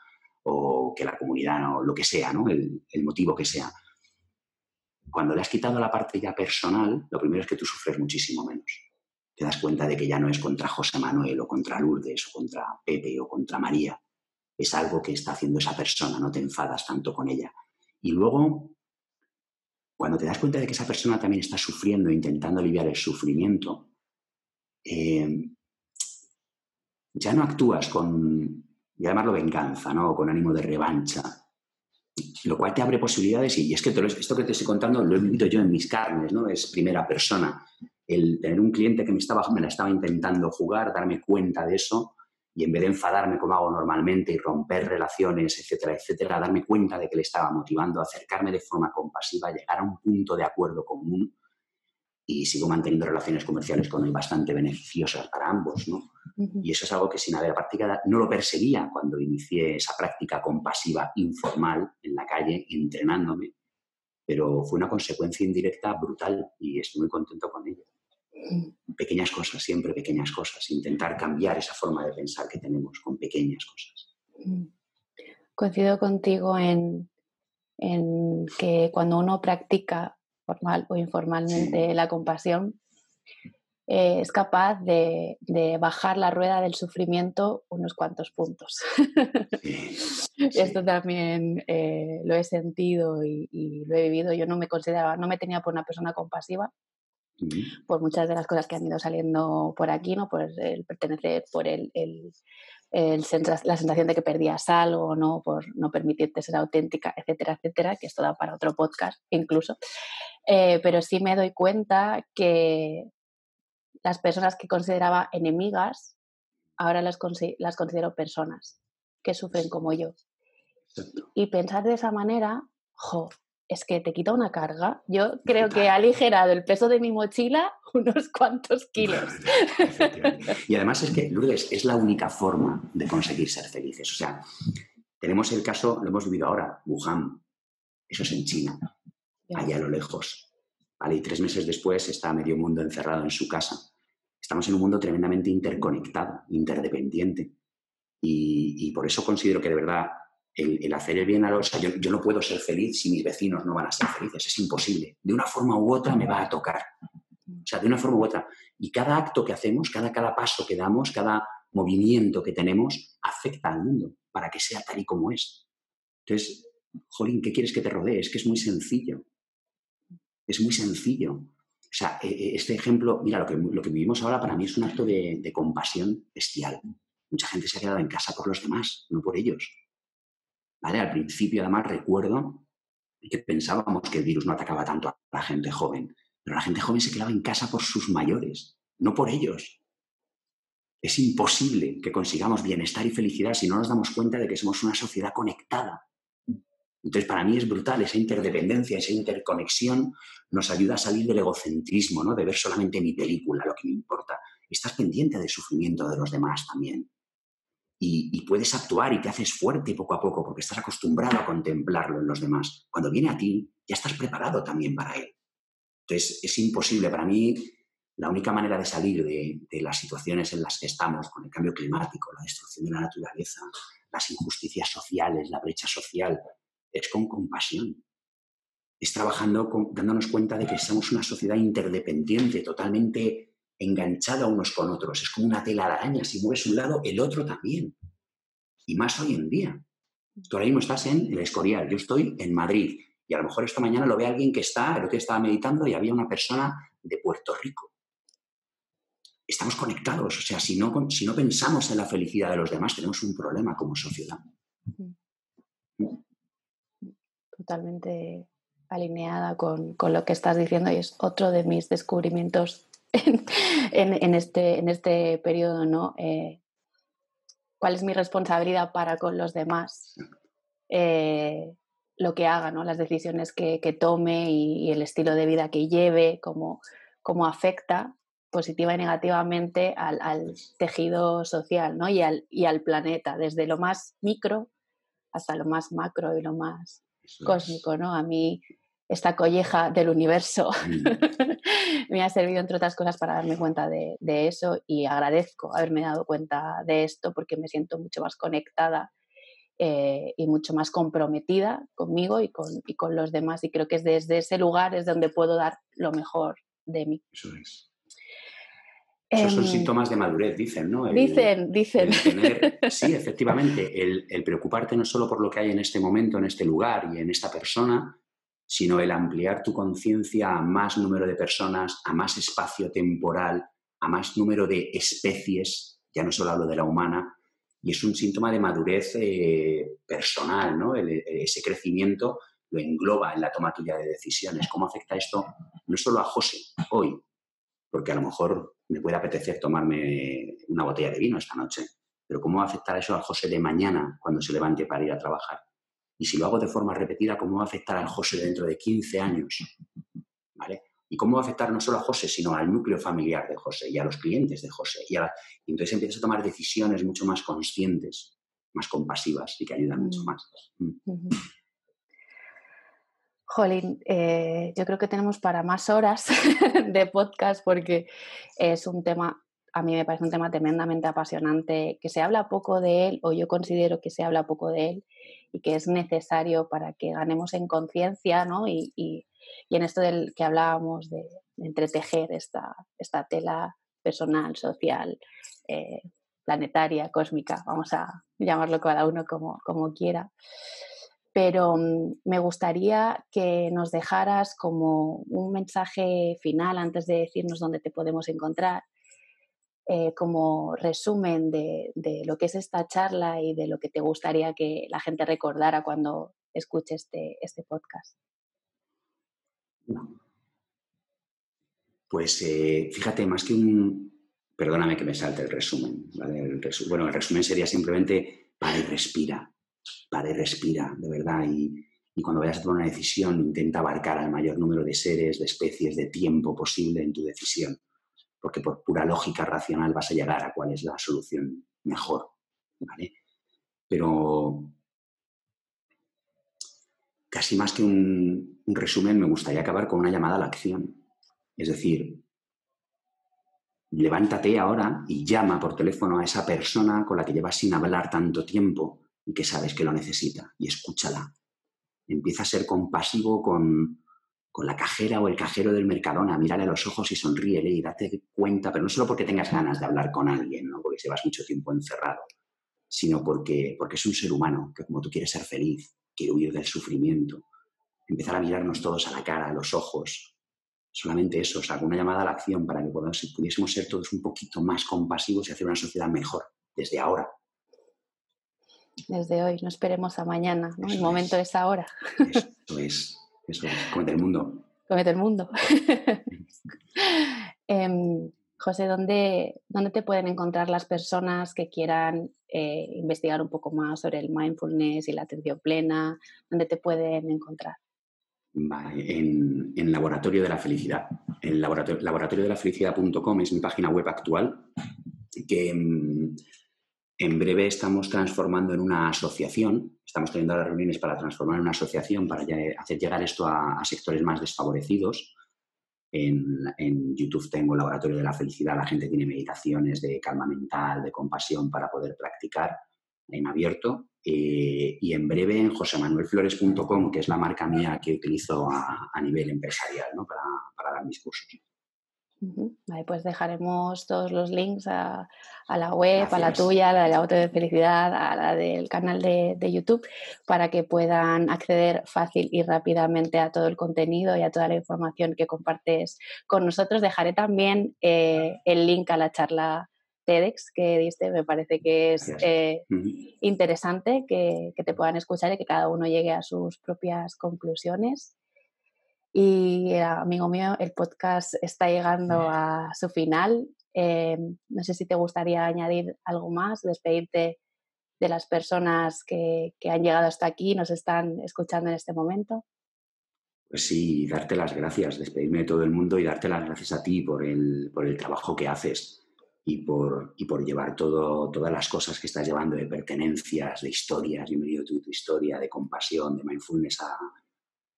o que la comunidad no, lo que sea, ¿no? El, el motivo que sea. Cuando le has quitado la parte ya personal, lo primero es que tú sufres muchísimo menos. Te das cuenta de que ya no es contra José Manuel o contra Lourdes o contra Pepe o contra María. Es algo que está haciendo esa persona, no te enfadas tanto con ella y luego, cuando te das cuenta de que esa persona también está sufriendo, intentando aliviar el sufrimiento, eh, ya no actúas con, llamarlo venganza, ¿no? Con ánimo de revancha, lo cual te abre posibilidades y, es que esto que te estoy contando lo he vivido yo en mis carnes, ¿no? Es primera persona. El tener un cliente que me, estaba, me la estaba intentando jugar, darme cuenta de eso, y en vez de enfadarme como hago normalmente y romper relaciones, etcétera, etcétera, darme cuenta de que le estaba motivando a acercarme de forma compasiva, llegar a un punto de acuerdo común y sigo manteniendo relaciones comerciales con él bastante beneficiosas para ambos, ¿no? Y eso es algo que sin haber práctica no lo perseguía cuando inicié esa práctica compasiva informal en la calle, entrenándome, pero fue una consecuencia indirecta brutal y estoy muy contento con ello. Pequeñas cosas, siempre pequeñas cosas, intentar cambiar esa forma de pensar que tenemos con pequeñas cosas. Coincido contigo en, que cuando uno practica formal o informalmente la compasión, eh, es capaz de, bajar la rueda del sufrimiento unos cuantos puntos. Esto también eh, lo he sentido y, lo he vivido. Yo no me consideraba, no me tenía por una persona compasiva, por muchas de las cosas que han ido saliendo por aquí, ¿no? por el pertenecer, por el, la sensación de que perdías algo, ¿no? por no permitirte ser auténtica, etcétera, etcétera, que esto da para otro podcast incluso. Eh, pero sí me doy cuenta que las personas que consideraba enemigas, ahora las, las considero personas que sufren como yo. Y pensar de esa manera, jo, es que te quita una carga. Yo creo que ha aligerado el peso de mi mochila unos cuantos kilos. y además es que, Lourdes, es la única forma de conseguir ser felices. O sea, tenemos el caso, lo hemos vivido ahora, Wuhan. Eso es en China allá a lo lejos. ¿vale? Y tres meses después está medio mundo encerrado en su casa. Estamos en un mundo tremendamente interconectado, interdependiente. Y, por eso considero que de verdad el, hacer el bien a los... yo, yo, no puedo ser feliz si mis vecinos no van a ser felices, es imposible. De una forma u otra me va a tocar. O sea, de una forma u otra. Y cada acto que hacemos, cada, cada paso que damos, cada movimiento que tenemos, afecta al mundo para que sea tal y como es. Entonces, Jolín, ¿qué quieres que te rodee? Es que es muy sencillo. Es muy sencillo. O sea, e, e, este ejemplo, mira, lo que, lo que vivimos ahora para mí es un acto de, compasión bestial. Mucha gente se ha quedado en casa por los demás, no por ellos. Al principio, además, recuerdo que pensábamos que el virus no atacaba tanto a la gente joven, pero la gente joven se quedaba en casa por sus mayores, no por ellos. Es imposible que consigamos bienestar y felicidad si no nos damos cuenta de que somos una sociedad conectada, entonces, para mí es brutal esa interdependencia, esa interconexión nos ayuda a salir del egocentrismo, ¿no? de ver solamente mi película, lo que me importa. Estás pendiente del sufrimiento de los demás también. Y, puedes actuar y te haces fuerte poco a poco porque estás acostumbrado a contemplarlo en los demás. Cuando viene a ti, ya estás preparado también para él. Entonces, es imposible para mí. La única manera de salir de, de las situaciones en las que estamos, con el cambio climático, la destrucción de la naturaleza, las injusticias sociales, la brecha social, es con compasión. Es trabajando, dándonos cuenta de que somos una sociedad interdependiente, totalmente enganchada unos con otros. Es como una tela de araña. Si mueves un lado, el otro también. Y más hoy en día. Tú ahora mismo estás en el Escorial, yo estoy en Madrid. Y a lo mejor esta mañana lo ve alguien que está, el otro estaba meditando y había una persona de Puerto Rico. Estamos conectados. O sea, si no, si no pensamos en la felicidad de los demás, tenemos un problema como sociedad totalmente alineada con, lo que estás diciendo y es otro de mis descubrimientos en, este, en este periodo, ¿no? Eh, ¿Cuál es mi responsabilidad para con los demás? Eh, lo que haga, ¿no? Las decisiones que, tome y, el estilo de vida que lleve, cómo, cómo afecta positiva y negativamente al, tejido social ¿no? y, al, y al planeta, desde lo más micro hasta lo más macro y lo más cósmico, ¿no? A mí esta colleja del universo. me ha servido, entre otras cosas, para darme cuenta de, eso y agradezco haberme dado cuenta de esto porque me siento mucho más conectada eh, y mucho más comprometida conmigo y con, y con los demás. Y creo que es desde ese lugar es donde puedo dar lo mejor de mí. Eso es. Esos son em, síntomas de madurez, dicen, ¿no? dicen, dicen. sí, efectivamente, el, el, preocuparte no solo por lo que hay en este momento, en este lugar y en esta persona, sino el ampliar tu conciencia a más número de personas, a más espacio temporal, a más número de especies, ya no solo hablo de la humana, y es un síntoma de madurez eh, personal, ¿no? ese crecimiento lo engloba en la toma tuya de decisiones. ¿Cómo afecta esto no solo a José hoy, porque a lo mejor me puede apetecer tomarme una botella de vino esta noche, pero ¿cómo va a afectar eso al José de mañana cuando se levante para ir a trabajar? Y si lo hago de forma repetida, ¿cómo va a afectar al José dentro de 15 años? ¿Vale? ¿Y cómo va a afectar no solo a José, sino al núcleo familiar de José y a los clientes de José? Y, entonces empiezas a tomar decisiones mucho más conscientes, más compasivas y que ayudan mucho mm. más. Mm. Jolín, eh, yo creo que tenemos para más horas de podcast porque es un tema, a mí me parece un tema tremendamente apasionante, que se habla poco de él, o yo considero que se habla poco de él, y que es necesario para que ganemos en conciencia, ¿no? Y, y, en esto del que hablábamos de, entretejer esta, esta, tela personal, social, eh, planetaria, cósmica, vamos a llamarlo cada uno como, como quiera pero mm, me gustaría que nos dejaras como un mensaje final antes de decirnos dónde te podemos encontrar, eh, como resumen de, lo que es esta charla y de lo que te gustaría que la gente recordara cuando escuche este, este podcast. Pues eh, fíjate, más que un... Perdóname que me salte el resumen. bueno, el resumen sería simplemente para y respira para y respira, de verdad. Y, cuando vayas a tomar una decisión, intenta abarcar al mayor número de seres, de especies, de tiempo posible en tu decisión. Porque por pura lógica racional vas a llegar a cuál es la solución mejor. ¿vale? Pero casi más que un, un resumen, me gustaría acabar con una llamada a la acción. Es decir, levántate ahora y llama por teléfono a esa persona con la que llevas sin hablar tanto tiempo y que sabes que lo necesita y escúchala. Empieza a ser compasivo con, la cajera o el cajero del Mercadona, mírale a los ojos y sonríele y date cuenta, pero no solo porque tengas ganas de hablar con alguien, ¿no? porque llevas mucho tiempo encerrado, sino porque, porque es un ser humano que como tú quieres ser feliz, quiere huir del sufrimiento, empezar a mirarnos todos a la cara, a los ojos. Solamente eso, o sea, una llamada a la acción para que pudiésemos ser todos un poquito más compasivos y hacer una sociedad mejor desde ahora desde hoy, no esperemos a mañana, ¿no? el momento es ahora. Eso es, eso es, comete el mundo. Comete el mundo. Em, José, ¿dónde, ¿dónde, te pueden encontrar las personas que quieran eh, investigar un poco más sobre el mindfulness y la atención plena? ¿Dónde te pueden encontrar? en, en, Laboratorio de la Felicidad. El laboratorio, laboratorio de la felicidad.com es mi página web actual que em, en breve estamos transformando en una asociación, estamos teniendo las reuniones para transformar en una asociación para hacer llegar esto a, sectores más desfavorecidos. En, YouTube tengo Laboratorio de la Felicidad, la gente tiene meditaciones de calma mental, de compasión para poder practicar en abierto. Eh, y en breve en josemanuelflores.com, que es la marca mía que utilizo a, nivel empresarial para, para dar mis cursos. Ahí pues dejaremos todos los links a, la web, a la tuya, a la de la auto de felicidad, a la del canal de, YouTube, para que puedan acceder fácil y rápidamente a todo el contenido y a toda la información que compartes con nosotros. Dejaré también eh, el link a la charla TEDx que diste, me parece que es eh, interesante que, que te puedan escuchar y que cada uno llegue a sus propias conclusiones. Y eh, amigo mío, el podcast está llegando a su final. Eh, no sé si te gustaría añadir algo más, despedirte de las personas que, han llegado hasta aquí y nos están escuchando en este momento. Pues sí, darte las gracias, despedirme de todo el mundo y darte las gracias a ti por el, por el trabajo que haces y por, y por llevar todo, todas las cosas que estás llevando de pertenencias, de historias, bienvenido tu, tu historia, de compasión, de mindfulness a,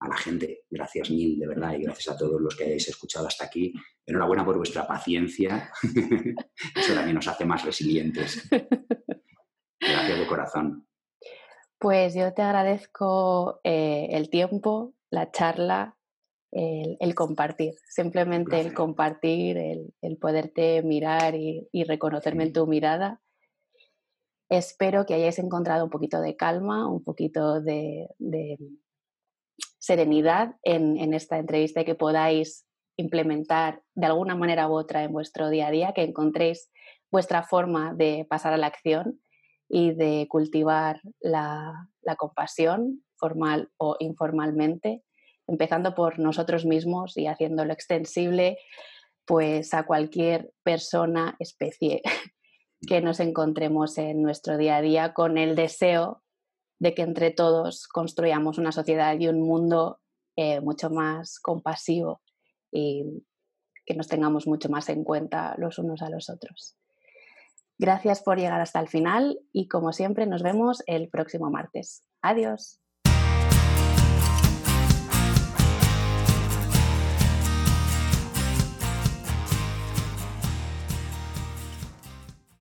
a la gente. Gracias mil, de verdad, y gracias a todos los que hayáis escuchado hasta aquí. Enhorabuena por vuestra paciencia. Eso también nos hace más resilientes. Gracias de corazón. Pues yo te agradezco eh, el tiempo, la charla, el, compartir, simplemente el compartir, el, poderte mirar y, reconocerme en tu mirada. Espero que hayáis encontrado un poquito de calma, un poquito de serenidad en, esta entrevista y que podáis implementar de alguna manera u otra en vuestro día a día, que encontréis vuestra forma de pasar a la acción y de cultivar la, compasión, formal o informalmente, empezando por nosotros mismos y haciéndolo extensible pues a cualquier persona, especie que nos encontremos en nuestro día a día con el deseo de que entre todos construyamos una sociedad y un mundo eh, mucho más compasivo y que nos tengamos mucho más en cuenta los unos a los otros. Gracias por llegar hasta el final y como siempre nos vemos el próximo martes. Adiós.